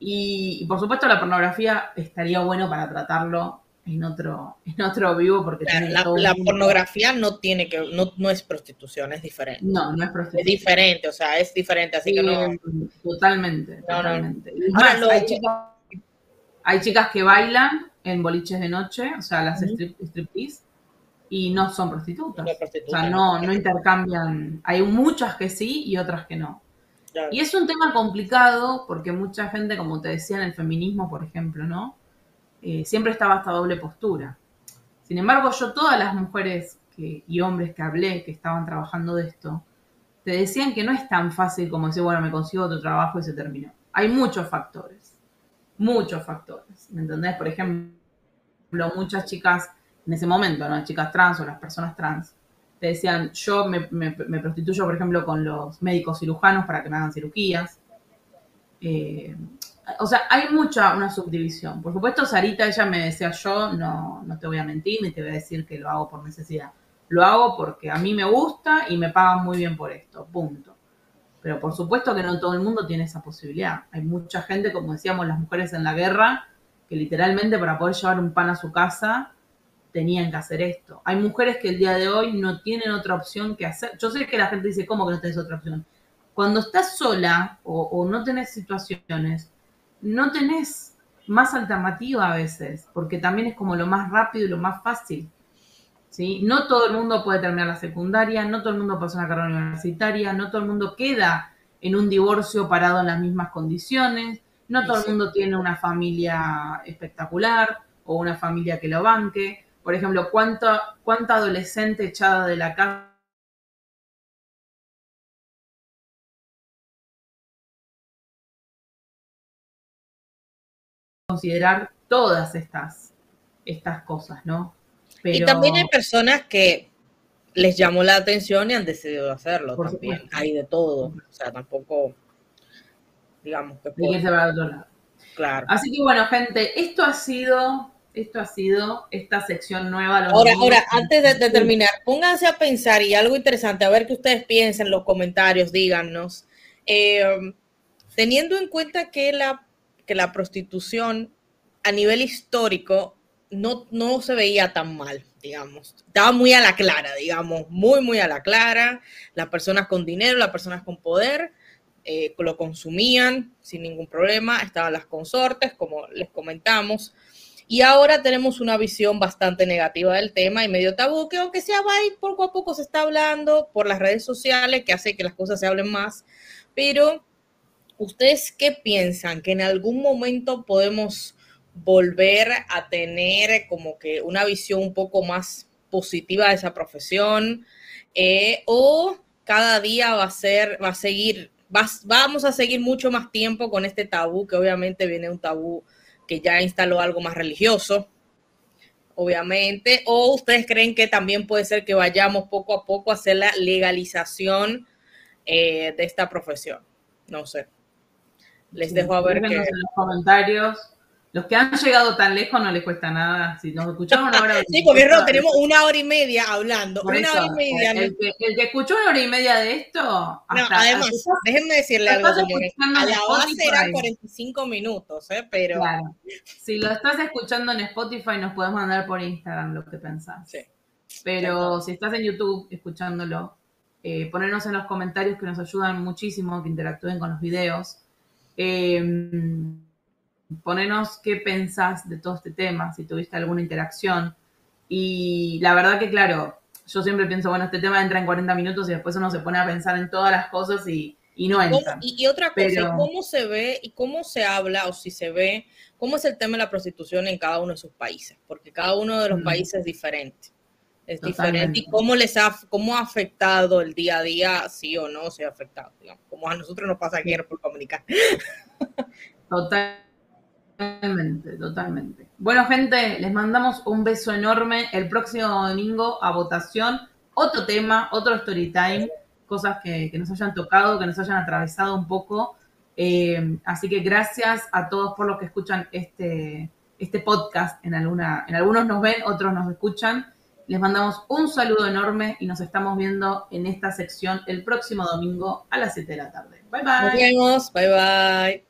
y, por supuesto la pornografía estaría bueno para tratarlo en otro, en otro vivo porque
la, pornografía no tiene que, no, no es prostitución, es diferente.
No, no es prostitución.
Es diferente, o sea, es diferente, así que no.
Totalmente, totalmente. hay, chicas, que bailan en boliches de noche, o sea, las strip, striptease, y no son prostitutas. o sea, no, no intercambian. Hay muchas que sí y otras que no. Y es un tema complicado porque mucha gente, como te decía en el feminismo, por ejemplo, ¿no? Eh, siempre estaba esta doble postura. Sin embargo, yo todas las mujeres que, y hombres que hablé que estaban trabajando de esto, te decían que no es tan fácil como decir, bueno, me consigo otro trabajo y se terminó. Hay muchos factores, muchos factores. ¿Me entendés? Por ejemplo, muchas chicas en ese momento, ¿no? Chicas trans o las personas trans, te decían, yo me, prostituyo, por ejemplo, con los médicos cirujanos para que me hagan cirugías. Eh, o sea, hay mucha, una subdivisión. Por supuesto, Sarita, ella me decía, yo no, no te voy a mentir ni te voy a decir que lo hago por necesidad. Lo hago porque a mí me gusta y me pagan muy bien por esto, punto. Pero por supuesto que no todo el mundo tiene esa posibilidad. Hay mucha gente, como decíamos, las mujeres en la guerra, que literalmente para poder llevar un pan a su casa tenían que hacer esto. Hay mujeres que el día de hoy no tienen otra opción que hacer. Yo sé que la gente dice, ¿cómo que no tenés otra opción? Cuando estás sola o, no tenés situaciones, no tenés más alternativa a veces, porque también es como lo más rápido y lo más fácil. ¿Sí? No todo el mundo puede terminar la secundaria, no todo el mundo pasa una carrera universitaria, no todo el mundo queda en un divorcio parado en las mismas condiciones, no todo el mundo tiene una familia espectacular o una familia que lo banque. Por ejemplo, ¿cuánta, cuánta adolescente echada de la casa considerar todas estas, estas cosas, ¿no?
Y también hay personas que les llamó la atención y han decidido hacerlo también. Hay de todo. O sea, tampoco, digamos que...
Claro. Así que bueno, gente, esto ha sido esto ha sido esta sección nueva.
ahora, ahora, antes de, terminar, pónganse a pensar y algo interesante, a ver qué ustedes piensan en los comentarios, díganos. Eh, teniendo en cuenta que la, que la prostitución a nivel histórico no, no se veía tan mal, digamos. Estaba muy a la clara, digamos, muy, muy a la clara. Las personas con dinero, las personas con poder, eh, lo consumían sin ningún problema. Estaban las consortes, como les comentamos. Y ahora tenemos una visión bastante negativa del tema y medio tabú, que aunque sea va poco a poco se está hablando por las redes sociales, que hace que las cosas se hablen más. Pero, ¿ustedes qué piensan? ¿Que en algún momento podemos volver a tener como que una visión un poco más positiva de esa profesión? Eh, ¿O cada día va a ser, va a seguir, vamos a seguir mucho más tiempo con este tabú, que obviamente viene un tabú que ya instaló algo más religioso, obviamente, o ustedes creen que también puede ser que vayamos poco a poco a hacer la legalización eh, de esta profesión. No sé. Les dejo a ver
qué. En los comentarios los que han llegado tan lejos no les cuesta nada. Si nos escuchamos una hora.
sí, porque no, tenemos una hora y media hablando. una hora y media.
El, que, escuchó una hora y media de esto.
Hasta, no, además, déjenme decirle algo, señores. A la base eran 45 minutos, ¿eh? Pero. Claro.
Si lo estás escuchando en Spotify, nos puedes mandar por Instagram lo que pensás. Sí. Pero si estás en YouTube escuchándolo, eh, ponernos en los comentarios que nos ayudan muchísimo, que interactúen con los videos. Eh, ponenos qué pensás de todo este tema, si tuviste alguna interacción. Y la verdad que, claro, yo siempre pienso, bueno, este tema entra en 40 minutos y después uno se pone a pensar en todas las cosas y, no entra.
Y, otra cosa, ¿cómo se ve y cómo se habla o si se ve, cómo es el tema de la prostitución en cada uno de sus países? Porque cada uno de los países es diferente. Es diferente. ¿Y cómo les ha, cómo ha afectado el día a día, sí o no se ha afectado? Digamos, como a nosotros nos pasa aquí en por Comunicar.
Total Totalmente, totalmente. Bueno, gente, les mandamos un beso enorme. El próximo domingo a votación, otro tema, otro story time, cosas que, nos hayan tocado, que nos hayan atravesado un poco. Eh, así que gracias a todos por los que escuchan este, este podcast. En, alguna, en algunos nos ven, otros nos escuchan. Les mandamos un saludo enorme y nos estamos viendo en esta sección el próximo domingo a las 7 de la tarde. Bye bye.
Nos vemos. Bye bye.